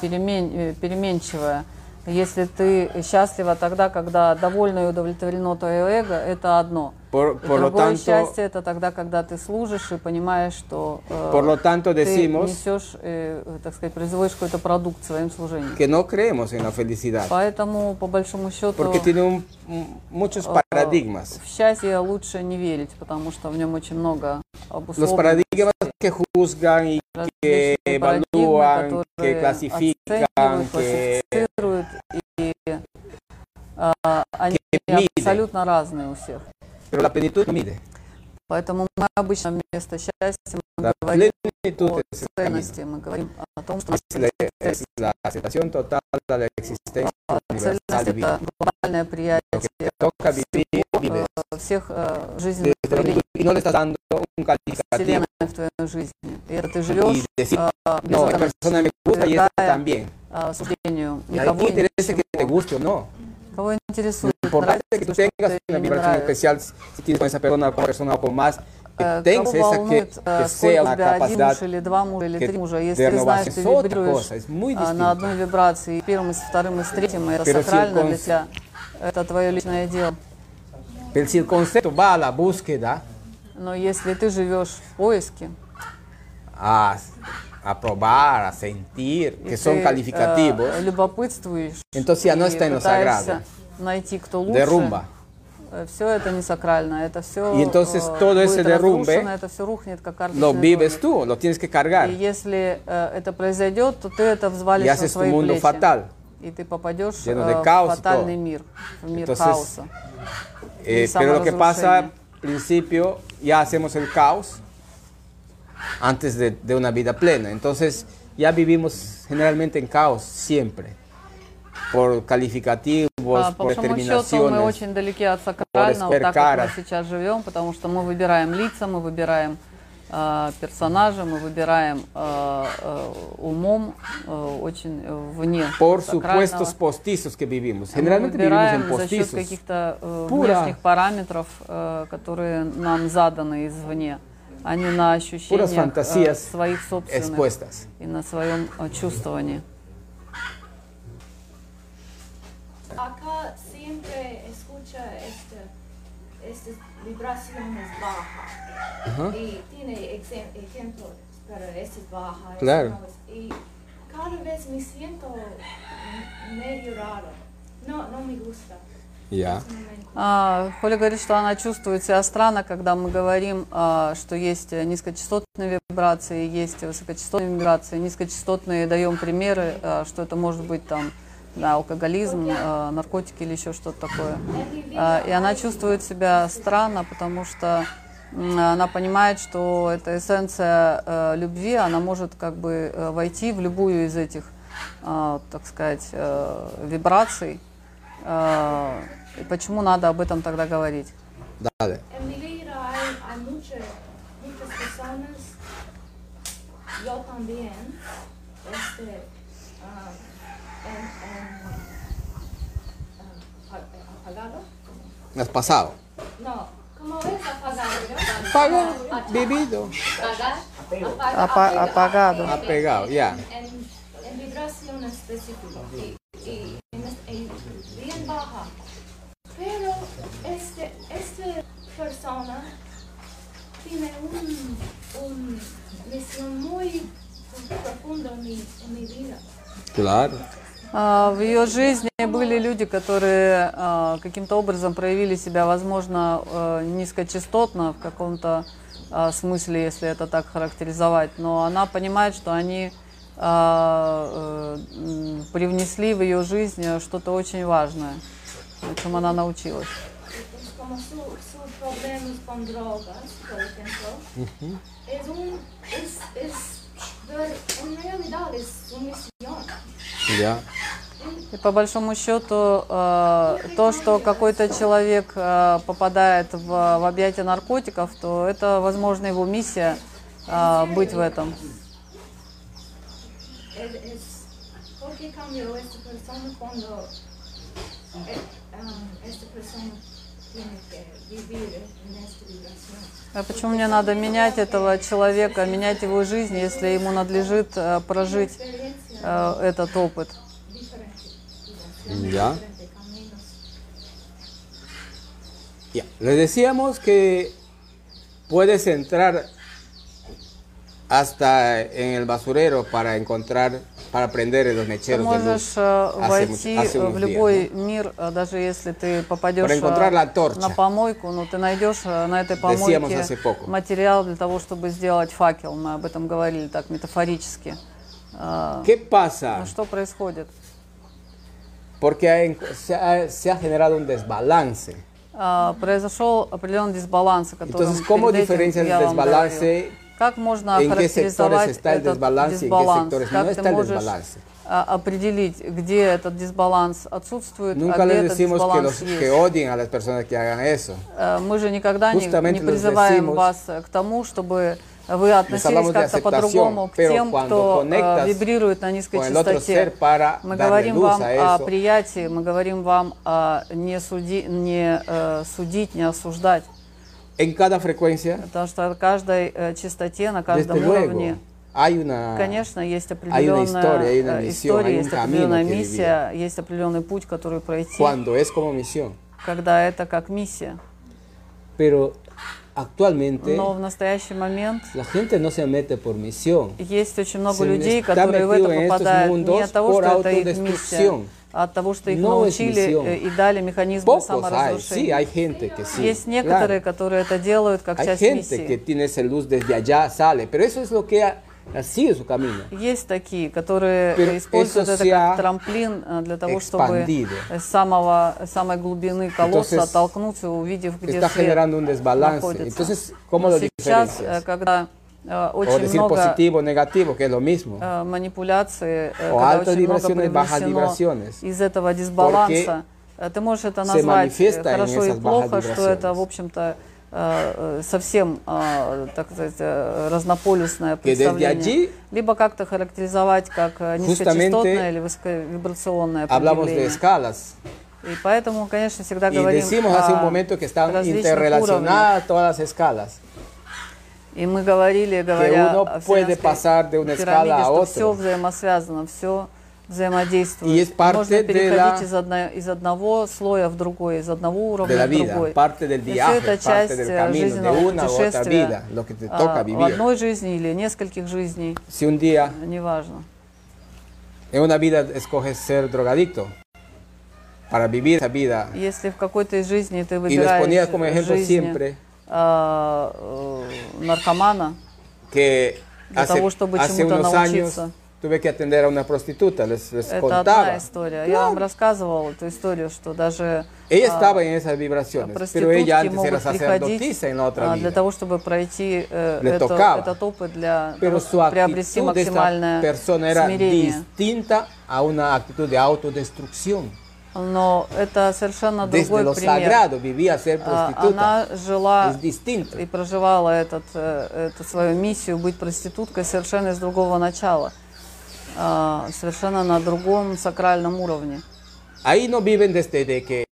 перемен- переменчивое. Если ты счастлива тогда, когда довольно и удовлетворено твое эго, это одно. Por, por lo tanto, счастье это тогда, когда ты служишь и понимаешь, что э, por lo tanto ты decimos несешь, э, так сказать, производишь какой-то продукт своим служением. que no creemos en la felicidad, Поэтому, по большому счету, porque tiene un- muchos э, paradigmas. в счастье лучше не верить, потому что в нем очень много Los paradigmas que juzgan y que evalúan, que clasifican, que а, они miden. абсолютно разные у всех. Pero la plenitud no mide. Поэтому мы обычно вместо счастья мы La говорим о ценности, мы говорим о том, что Es la, aceptación total de la existencia universal de vida. глобальное приятие que te toca vivir, vives. э, всех э, жизненных plenitud, y no le estás dando un Вселенной в твоей жизни. И это ты живешь decir, а, без no, persona me gusta y esta también. а, суждению Y a никого ti и interesa que te ничего. guste o no. Кого Lo интересует, importante es que tú tengas una не vibración especial si tienes con esa persona, con una persona o con más, que Э, tengas esa que, э, que sea una один capacidad или два мужа или три мужа, если ты знаешь, ты вибрируешь а, на одной вибрации, и первым, и со вторым, и с третьим, и это сакрально для тебя, это твое личное дело. Pero si el concepto va a la búsqueda, Но если ты живешь в поиске, a, a probar, a sentir, и que son ты, calificativos, э, любопытствуешь, entonces ya no и está en lo пытаешься sagrado, найти, кто лучше, derrumba. все это не сакрально, это все Y entonces todo ese derrumbe это все рухнет, как lo карточный vives домик. tú, lo tienes que cargar И если э, это произойдет, то ты это y взвалишь на haces tu свои mundo плечи. fatal. И ты попадешь lleno de э, в caos y фатальный todo. мир, в мир Entonces, хаоса. Eh, Y pero lo que pasa, samorazrushение. al principio, ya hacemos el caos antes de, de una vida plena. Entonces, ya vivimos generalmente en caos siempre, por calificativos, А, по por большому счету мы очень далеки от сакрального, так как мы сейчас живем, потому что мы выбираем лица, мы выбираем э, персонажа, мы выбираем э, э, умом э, очень э, вне por сакрального. supuestos postizos que vivimos. Мы Generalmente vivimos en выбираем за счет каких-то э, внешних параметров, э, которые нам заданы извне, а не на ощущениях э, своих собственных expuestas. и на своем э, чувствовании. Acá siempre escucha este, estas vibraciones bajas Ajá. y tiene exe- ejemplos para estas bajas. Claro. ¿no? Y cada vez me siento medio raro. No, no me gusta. Ya. А, Холя говорит, что она чувствует себя странно, когда мы говорим, а, что есть низкочастотные вибрации, есть высокочастотные вибрации. Низкочастотные даем примеры, а, что это может быть там да, алкоголизм, а, наркотики или еще что-то такое. А, И она чувствует себя странно, потому что она понимает, что эта эссенция любви, она может как бы э, войти в любую из этих, а, так сказать, э, вибраций. А, И почему надо об этом тогда говорить? Dale. Ah, ah. ¿Has pasado? No, ¿cómo es apagado? Apagado, Ah, vivido. Apagar, Apa- apaga- apagado. Apegado, ya. En, en vibración específica y, y, en es- y bien baja. Pero este, esta persona tiene un, un misión muy profunda en mi, en mi vida. Claro. А, В ее жизни были люди, которые а, каким-то образом проявили себя, возможно, э, низкочастотно в каком-то а, смысле, если это так характеризовать, но она понимает, что они а, э, привнесли в ее жизнь что-то очень важное, о чем она научилась. Problemas con drogas, por ejemplo, Ujú. es un, es, es, ver- en realidad es su misión. Ya. И по большому счету э, то, что какой-то человек э, попадает в, в объятия наркотиков, то это, возможно, его миссия э, быть в этом. Es, es- ¿Por qué cambió esta persona cuando eh, um, А почему мне надо менять этого человека, менять его жизнь, если ему надлежит э, прожить э, этот опыт? Ya. Ya. Les decíamos que puedes entrar hasta en el basurero para encontrar, para prender los Ты mecheros de можешь э, hace войти hace в días, любой мир, э, даже если ты попадешь э, на помойку, но ты найдешь на этой помойке материал для того, чтобы сделать факел. Мы об этом говорили так метафорически. ¿Qué pasa? ну, Что происходит? Porque ha- se, ha, se ha generado un desbalance. А, Произошел определенный дисбаланс, о котором Entonces, ¿cómo diferencias el desbalance? Как можно ¿En характеризовать этот дисбаланс? Как no ты можешь а, определить, где этот дисбаланс отсутствует, Nunca а где этот decimos que, дисбаланс los, есть? que que. Э, Мы же никогда не, Justamente не les призываем decimos- вас к тому, чтобы вы относились как-то по-другому к тем, кто э, вибрирует на низкой частоте. Мы говорим вам о приятии, мы говорим вам о не, суди, не э, судить, не осуждать. En cada frecuencia, Потому что на каждой э, частоте, на каждом уровне, hay una, конечно, есть hay una определенная historia, hay una э, misión, история, hay un есть определенная миссия, есть определенный путь, который пройти, cuando es como misión. когда это как миссия. Pero actualmente Но в настоящий момент la gente no se mete por misión. есть очень много Se людей, которые в это попадают не от того, что это их миссия, от того, что их No научили э, и дали механизмы hay, саморазрушения. sí, hay que sí. Есть некоторые, claro. которые это делают как Hay часть gente que миссии. tiene esa luz desde allá, sale, pero eso es lo que su camino. Есть такие, которые Pero используют это как трамплин э, для того, чтобы expandido. с самого, самой глубины колодца Entonces, оттолкнуться, увидев, где Está свет находится. Entonces, ¿cómo сейчас, э, когда э, O очень decir много positivo o negativo, que es lo mismo. э, манипуляции, э, O когда altas vibraciones, bajas vibraciones. из этого дисбаланса, э, ты можешь это назвать э, хорошо и плохо, что это, в общем-то, э, э, совсем, э, так сказать, э, разнополюсное представление. Либо как-то характеризовать как э, низкочастотное или высоковибрационное escalas. И поэтому, конечно, всегда говорим о различных interrelacionadas todas las escalas. И мы говорили, говоря о puede вселенской pasar de una пирамиде, a что все взаимосвязано, все взаимодействует. Y es parte Можно de переходить la- из, одно- из одного слоя в другой, из одного de уровня в другой. parte del И все viaje, это parte часть del э, camino, de жизненного una путешествия vida, lo que te а, toca в vivir. одной жизни или нескольких жизней, Si un día неважно. en una vida escoges ser drogadicto para vivir esa vida Если в какой-то из жизней ты les выбираешь ponía como ejemplo жизнь siempre а, э, наркомана, que Для hace, того, чтобы hace чему-то unos años научиться. tuve que atender a una prostituta, les, les это contaba. одна история. Я вам рассказывала эту историю, что даже Ella а, estaba en esas vibraciones, pero проститутки ella antes era могут приходить sacerdotisa en la otra а, для vida. того, чтобы пройти э, Le это- tocaba. этот опыт для Pero того, su чтобы приобрести actitud de esta максимальное persona era смирение. distinta a una actitud de autodestrucción. Но это совершенно Desde другой lo пример. sagrado vivía ser А, prostituta. Она жила и проживала этот, э, эту свою миссию быть проституткой совершенно из другого начала, а, совершенно на другом сакральном уровне. Ahí no viven desde de que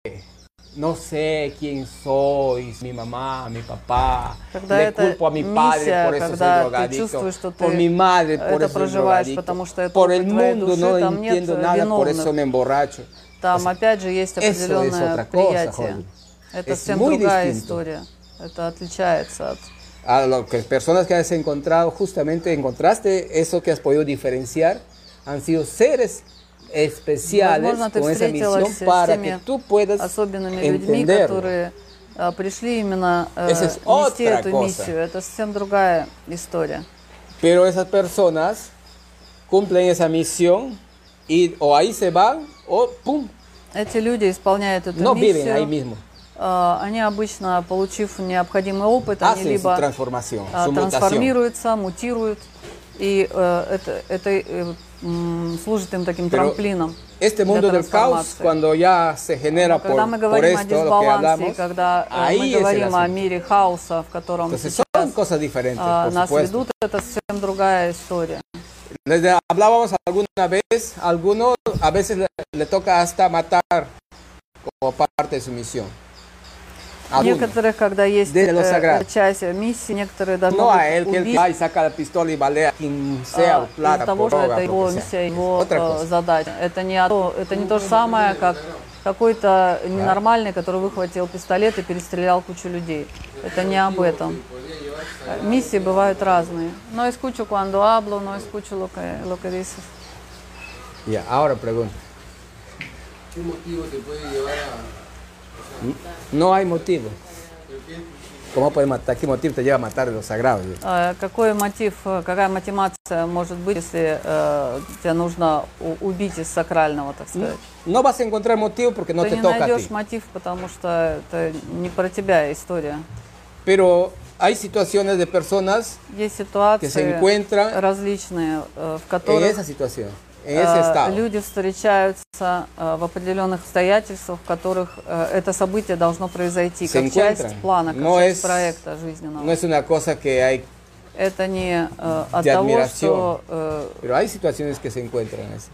no sé quién soy, mi mamá, mi papá, Когда le culpo a mi padre миссия, por eso soy drogadicto, por mi madre por eso soy drogadicto, por el mundo no entiendo nada, por eso me emborracho. Там опять же есть eso es определенное otra cosa, приятие. joven. Это Es совсем muy другая distinto. история. Это отличается от A lo que personas que has encontrado, justamente encontraste eso que has podido diferenciar, han sido seres especiales Возможно, ты con esa встретилась misión с para теми que tú puedas особенными людьми, entenderlo. которые а, пришли именно э, Esa es нести otra эту cosa. миссию. Это совсем другая история. Pero esas personas cumplen esa misión y o ahí se van o ¡pum! Эти люди исполняют эту No viven ahí миссию. mismo. А, Они обычно, получив необходимый опыт, они Hacen su либо mutación. трансформируются, мутируют, и э, это, это э, служит им таким Pero трамплином. Este mundo del caos, cuando ya se genera por, Когда мы говорим о esto, que дисбалансе, hablamos, когда э, мы говорим о мире хаоса, в котором Entonces сейчас son cosas diferentes, а, нас supuesto. ведут, это совсем другая история. Les de- hablábamos alguna vez, a algunos a veces le, le toca hasta matar como parte de su misión. Algunos. Некоторых, когда есть Desde lo э, sagrado. часть миссии, некоторые даже No могут a él que él убить va y saca la pistola y balea a quien sea, а, o plata, из-за того, por что droga, это por его lo que sea. миссия, его Otra э, cosa. задача. Это не, то, это не то же самое, как какой-то ненормальный, который выхватил пистолет и перестрелял кучу людей. Это не об этом. Миссии бывают разные. No escucho cuando hablo, no escucho lo que, lo que dices. Ya, ahora pregunto. ¿Qué motivo te puede llevar a... No hay motivo. ¿Cómo puede matar? ¿Qué motivo te lleva a matar de lo sagrado? А Какой мотив, э, какая мотивация может быть, если э, тебе нужно убить из сакрального, так сказать? No vas a encontrar motivo porque no Ты te не toca a найдешь ti. мотив, потому что это не про тебя история. Pero hay situaciones de personas Есть que se ситуации encuentran различные, э, в en которых esa situación, ese э, люди встречаются э, в определенных обстоятельствах, в которых э, это событие должно произойти Se как часть плана, как No часть es- проекта жизненного. No es una cosa que hay это не э, от того, что э, Pero hay situaciones que se encuentran así.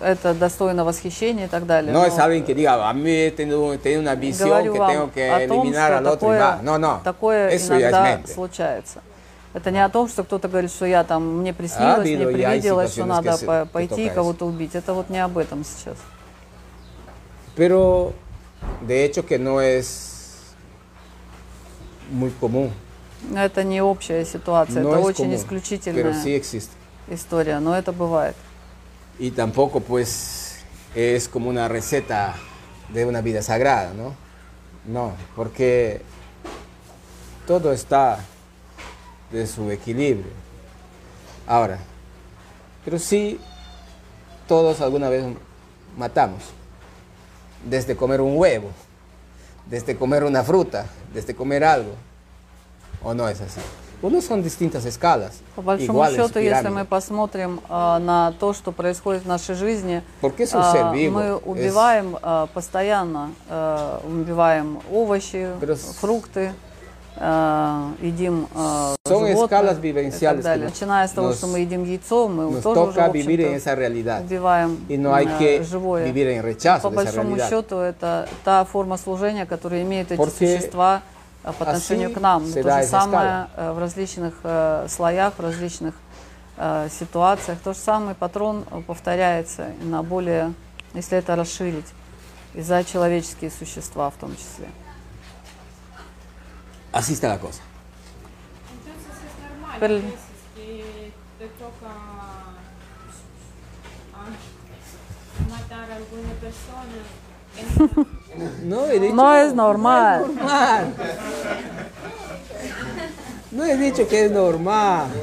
это достойно восхищения и так далее. No но es alguien que diga, a mí he tenido, he tenido una visión que tengo que eliminar al otro такое. No, no. такое Eso иногда случается. Это не о том, что кто-то говорит, что я там, мне приснилось, мне hay привиделось, что надо se- пойти и кого-то убить. Это вот не об этом сейчас. Pero de hecho que no es muy común. Это не общая ситуация, No это очень común, исключительная sí existe. история, но это бывает. Y tampoco pues es como una receta de una vida sagrada, ¿no? No, porque todo está de su equilibrio. Ahora, pero sí, todos alguna vez matamos. Desde comer un huevo, desde comer una fruta, desde comer algo. ¿O no es así? Uno son distintas escalas. По большому igual en su счету, если pirámide. мы посмотрим а, на то, что происходит в нашей жизни, Porque es un а, ser vivo, мы es- убиваем а, постоянно, а, убиваем овощи, Pero s- фрукты, а, едим а, Son escalas vivenciales Начиная с того, что мы едим яйцо, мы Nos тоже уже, toca vivir en esa realidad. убиваем Y no hay а, que живое. vivir en rechazo По большому счету, это та форма служения, которую имеют эти Porque существа а, по отношению к нам. То же самое э, в различных э, слоях, в различных э, ситуациях. То же самый патрон э, повторяется на более, если это расширить, и за человеческие существа в том числе. Así está la cosa. Entonces es normal, Pero- que te toca ah, matar a alguna persona. No he dicho, No es normal. normal. No he dicho que es normal. No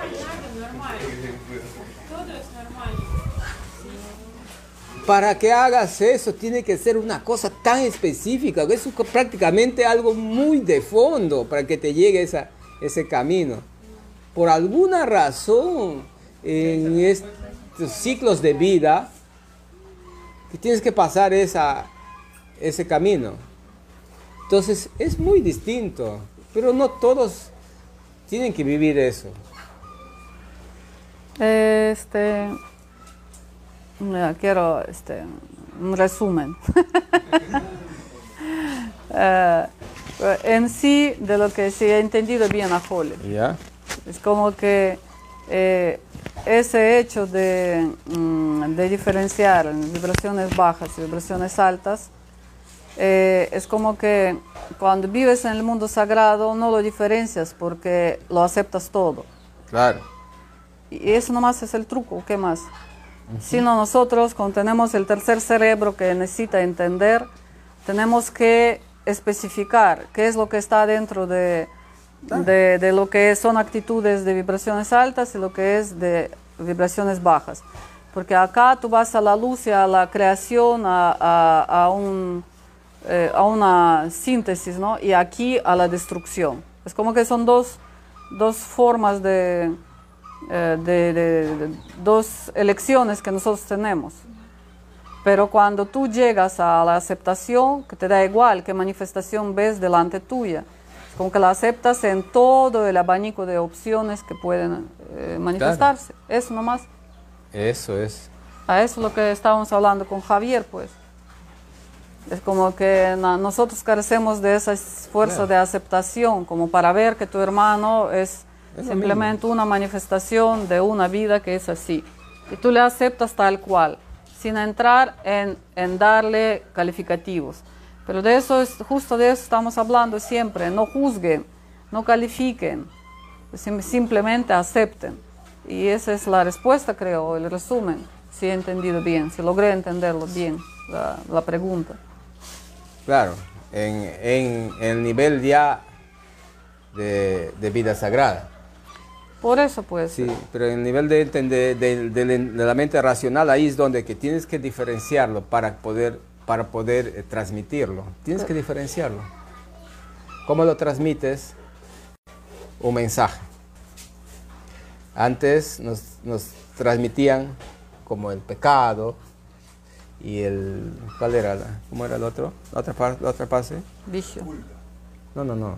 hay nada normal. Todo es normal. Para que hagas eso tiene que ser una cosa tan específica, es prácticamente algo muy de fondo para que te llegue ese camino. Por alguna razón, en estos ciclos de vida, que tienes que pasar esa, ese camino. Entonces es muy distinto, pero no todos tienen que vivir eso. Este, mira, quiero este, un resumen. Eh, en sí, de lo que se ha entendido bien a Holly. Es como que eh, ese hecho de, mm, de diferenciar en vibraciones bajas y vibraciones altas, eh, es como que cuando vives en el mundo sagrado no lo diferencias porque lo aceptas todo. Claro. Y eso nomás es el truco, ¿qué más? Sino nosotros, cuando tenemos el tercer cerebro que necesita entender, tenemos que especificar qué es lo que está dentro de, de, de lo que son actitudes de vibraciones altas y lo que es de vibraciones bajas. Porque acá tú vas a la luz y a la creación, a, a, a un, eh, a una síntesis, ¿no? Y aquí a la destrucción. Es como que son dos, dos formas de, eh, de, de- de- dos elecciones que nosotros tenemos. Pero cuando tú llegas a la aceptación, que te da igual qué manifestación ves delante tuya, es como que la aceptas en todo el abanico de opciones que pueden eh, manifestarse. Eso nomás. Eso es. A eso es lo que estábamos hablando con Javier, pues. Es como que nosotros carecemos de esa fuerza Claro. de aceptación, como para ver que tu hermano es, Es simplemente una manifestación de una vida que es así. Y tú le aceptas tal cual, sin entrar en, en darle calificativos. Pero de eso es, justo de eso estamos hablando siempre. No juzguen, no califiquen, sim- simplemente acepten. Y esa es la respuesta, creo, el resumen, si he entendido bien, si logré entenderlo bien, la, la pregunta. Claro, en, en el nivel ya de, de vida sagrada. Por eso, pues, Sí, pero en el nivel de, de- de- de la mente racional, ahí es donde que tienes que diferenciarlo para poder, para poder eh, transmitirlo. Tienes que diferenciarlo. ¿Cómo lo transmites? Un mensaje. Antes nos, nos transmitían como el pecado y el... ¿Cuál era? la- ¿Cómo era el otro? ¿La otra, par- la otra fase? vicio. No, no, no.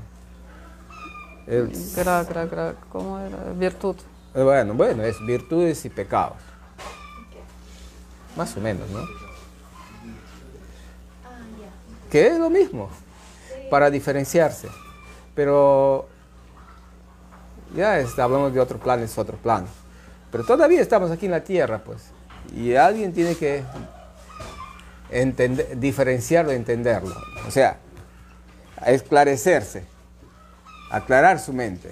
¿cómo era? Virtud. Eh, bueno, bueno, es virtudes y pecados. Más o menos, ¿no? Que es lo mismo, para diferenciarse. Pero ya hablamos de otro plan, es otro plan. Pero todavía estamos aquí en la tierra, pues. Y alguien tiene que entender, diferenciarlo, entenderlo. O sea, esclarecerse aclarar su mente.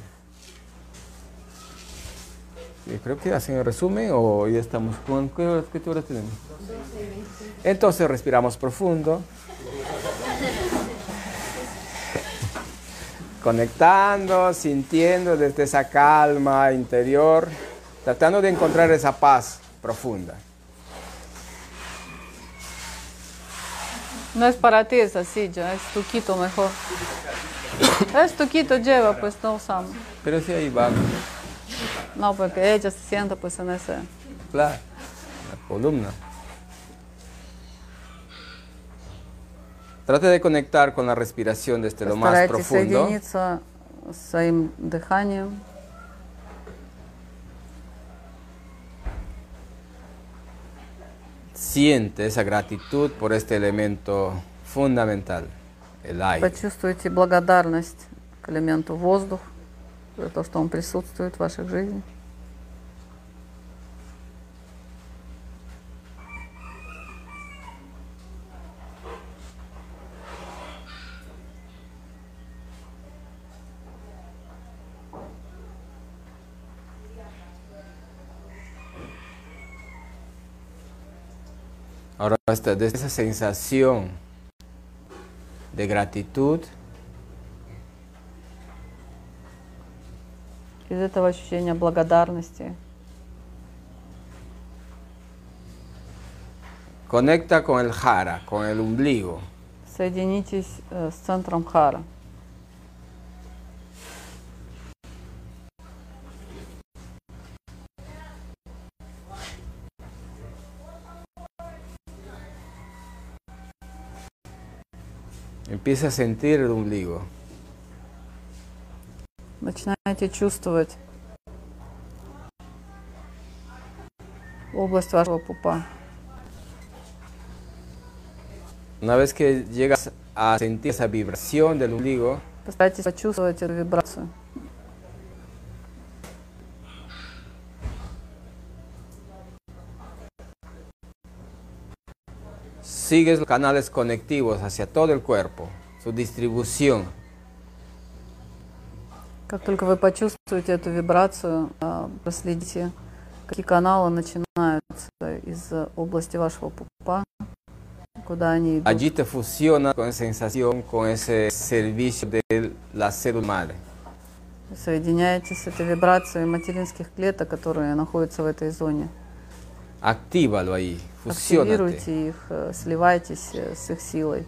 Creo que hacen el resumen o ya estamos con ¿qué qué tenemos? Entonces respiramos profundo. Conectando, sintiendo desde esa calma interior, tratando de encontrar esa paz profunda. No es para ti esa silla, es tuquito mejor. Es tuquito lleva, pues no usamos. Pero si ahí va, No, porque ella se sienta pues en ese. claro, la columna. Trate de conectar con la respiración desde lo más Постарайтесь profundo. соединиться с своим дыханием. Siente esa gratitud por este elemento fundamental, el aire. Почувствуйте благодарность к элементу воздух за то, что он присутствует в вашей жизни. Ahora, desde esa sensación de gratitud, Из этого ощущения благодарности conecta con el jara, con el ombligo. соединитесь э, с центром хара. Empieza a sentir el ombligo. Начинаете чувствовать область вашего пупа. Una vez que llegas a sentir esa vibración del ombligo, Постарайтесь почувствовать эту вибрацию. Sigues los canales conectivos hacia todo el cuerpo, su distribución. Как только вы почувствуете эту вибрацию, а, проследите, какие каналы начинаются из области вашего пупа, куда они идут. Allí te fusionas con sensación, con ese servicio de la célula madre. Соединяетесь с этой вибрацией материнских клеток, которые находятся в этой зоне. Ahí, fusionate. Активируйте их, э, сливайтесь э, с их силой.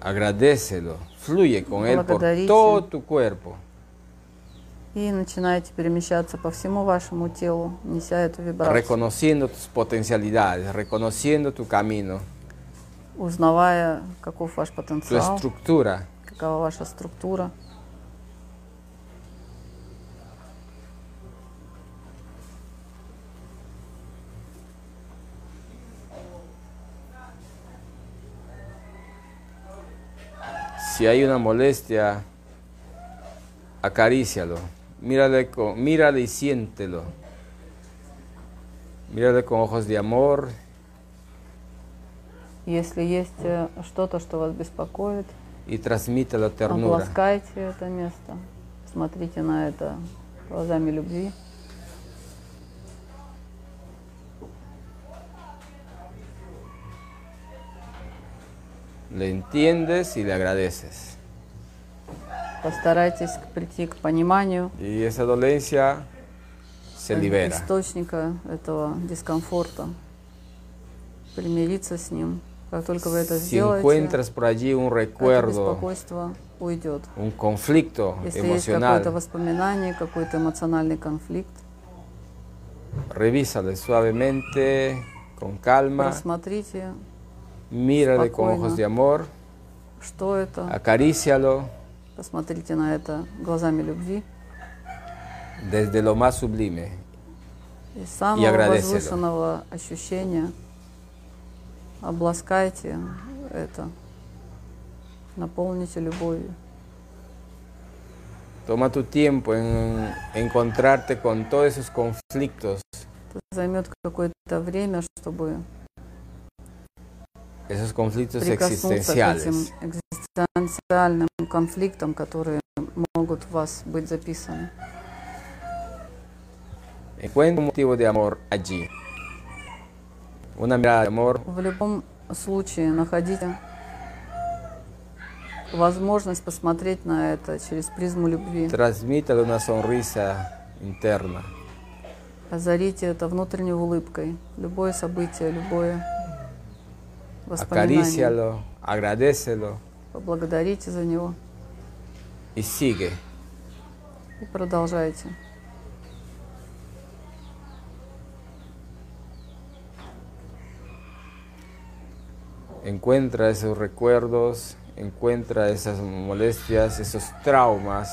Agradecelo, fluye con él por todo tu cuerpo. И начинаете перемещаться по всему вашему телу, неся эту вибрацию, reconociendo tus potencialidades, reconociendo tu camino, узнавая, каков ваш tu потенциал, estructura. какова ваша структура. Si hay una molestia, acarícialo, mírale, con, mírale y siéntelo. Mírale con ojos de amor Если есть э, что-то, что вас беспокоит, y transmítelo ternura. обласкайте это место, смотрите на это глазами любви. Le entiendes y le agradeces. Постарайтесь прийти к пониманию Y esa dolencia se libera. источника этого дискомфорта, примириться с ним. Как только вы это Si сделаете, encuentras por allí un это recuerdo, беспокойство уйдет. un conflicto Если есть какое-то emocional, воспоминание, какой-то эмоциональный конфликт, revísale suavemente, con calma, просмотрите, Con спокойно. ojos de amor, что это, acarícialo Посмотрите на это глазами любви. desde lo más sublime. Из самого возвышенного ощущения обласкайте это, наполните любовью. Toma tu tiempo en encontrarte con todos esos conflictos, Это займет какое-то время, чтобы esos conflictos прикоснуться к existenciales. этим экзистенциальным конфликтам, которые могут у вас быть записаны. Encuentra un motivo de amor allí. Una mirada de amor В любом случае находите возможность посмотреть на это через призму любви. transmítale una sonrisa interna. Озарите это внутренней улыбкой. Любое событие, любое. Acarícialo, agradecelo Поблагодарите за него y sigue. и продолжайте. Encuentra esos recuerdos, encuentra esas molestias, esos traumas.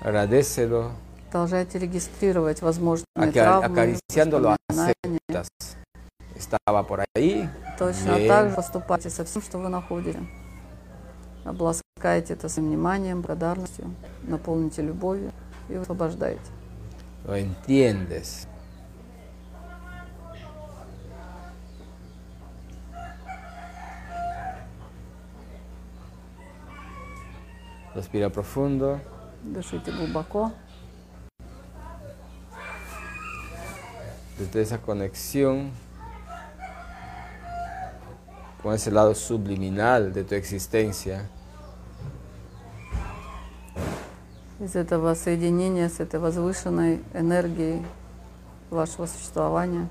Agradecelo, Продолжайте регистрировать возможные aca- травмы, воспоминания. Estaba por ahí. Точно bien. так же поступайте со всем, что вы находите. Обласкайте это своим вниманием, благодарностью, наполните любовью и освобождайте. Lo entiendes. Respira profundo. Дышите глубоко. desde esa conexión con ese lado subliminal de tu existencia, Из этого соединения с этой возвышенной энергией вашего существования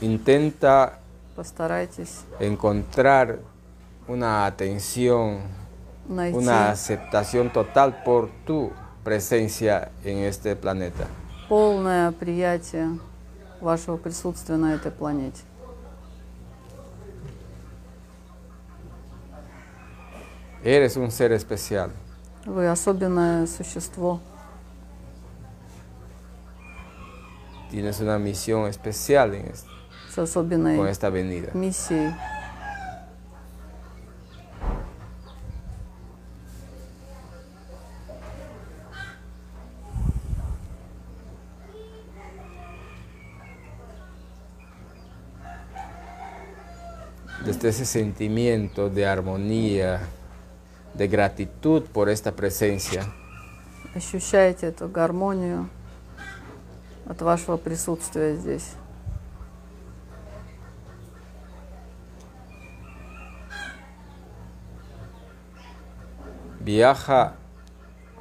intenta постарайтесь encontrar una atención, найти una aceptación total por tu presencia en este planeta. полное приятие вашего присутствия на этой планете. Eres un ser especial. Вы особенное существо. Tienes una misión especial en es- с особенной con esta venida. миссией. Desde ese sentimiento de armonía, de gratitud por esta presencia, Ощущаете эту гармонию от вашего присутствия здесь. viaja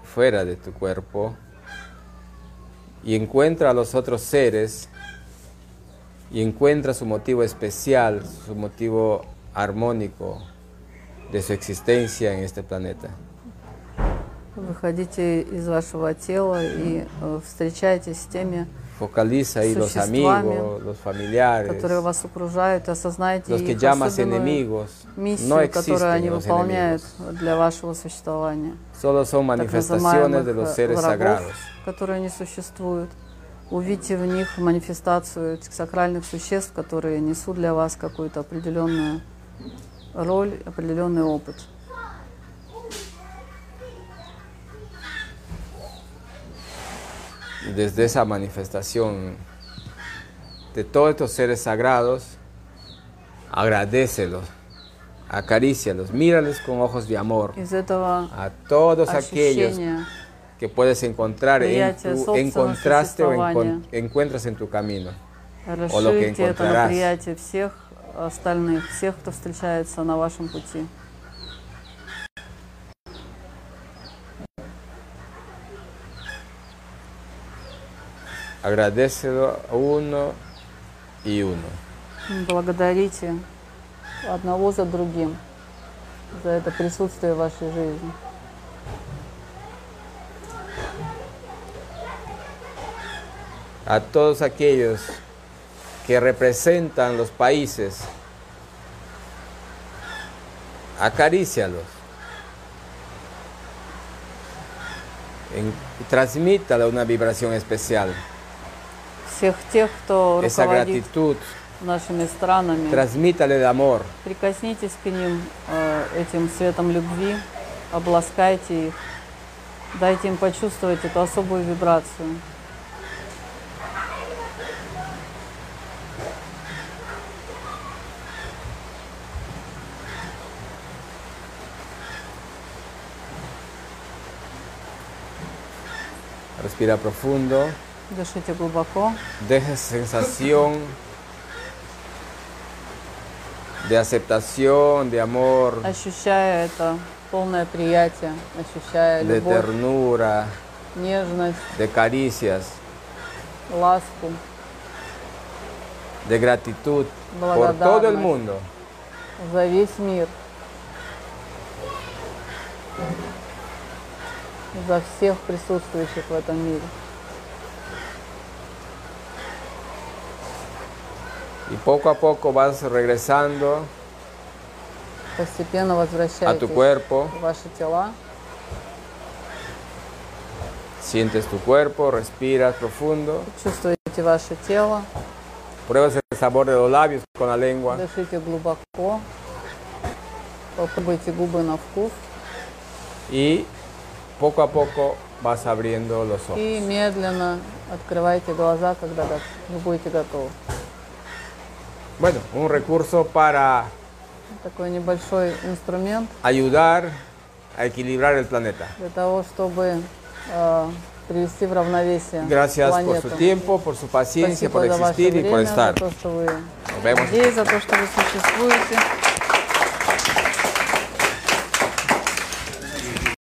fuera de tu cuerpo y encuentra a los otros seres y encuentra su motivo especial, su motivo armónico de su existencia en este planeta. Выходите из вашего тела и э, встречайтесь с теми, Focaliza ahí los Существами, amigos, los familiares, которые вас окружают, и осознайте los que их llamas особенную enemigos. миссию, No которую они existen los выполняют enemigos. для вашего существования. Solo son так manifestaciones de называемых los э, seres врагов, sagrados. которые не существуют. Увидьте в них манифестацию этих сакральных существ, которые несут для вас какую-то определенную роль, определенный опыт. Y desde esa manifestación de todos estos seres sagrados, agradecelos, acarícialos, mírales con ojos de amor Из этого a todos aquellos que puedes encontrar en tu, encontraste o существования. encuentras en tu camino. o lo que это на всех остальных, всех, кто встречается на вашем пути. Agradecelo uno y uno. Благодарите одного за другим за это присутствие в вашей жизни. A todos aquellos que representan los países, acarícialos. En- transmítale una vibración especial. Всех тех, кто Esa руководит gratitud, нашими странами, transmítale el amor. прикоснитесь к ним э, этим светом любви, обласкайте их, дайте им почувствовать эту особую вибрацию. Respira profundo. Дышите глубоко, Deje sensación de aceptación, de amor, ощущая это полное приятие, ощущая de любовь, ternura, нежность, de caricias, ласку, de gratitud por todo el mundo. за весь мир, за всех присутствующих в этом мире. Y poco a poco vas regresando Постепенно a возвращайтесь tu cuerpo, в ваши тела, sientes tu cuerpo, respiras profundo, чувствуете ваше тело, pruebas el sabor de los labios con la lengua. Дышите глубоко, попробуйте губы на вкус. Y poco a poco vas abriendo los ojos. и медленно открывайте глаза, когда гот- вы будете готовы. Bueno, un recurso para Такой небольшой инструмент ayudar a equilibrar el planeta. для того, чтобы э, привести в равновесие Gracias por планету. su tiempo, por su paciencia, Спасибо por за ваше existir y por время, за estar. то, что вы Nos vemos. здесь, за то, что вы существуете.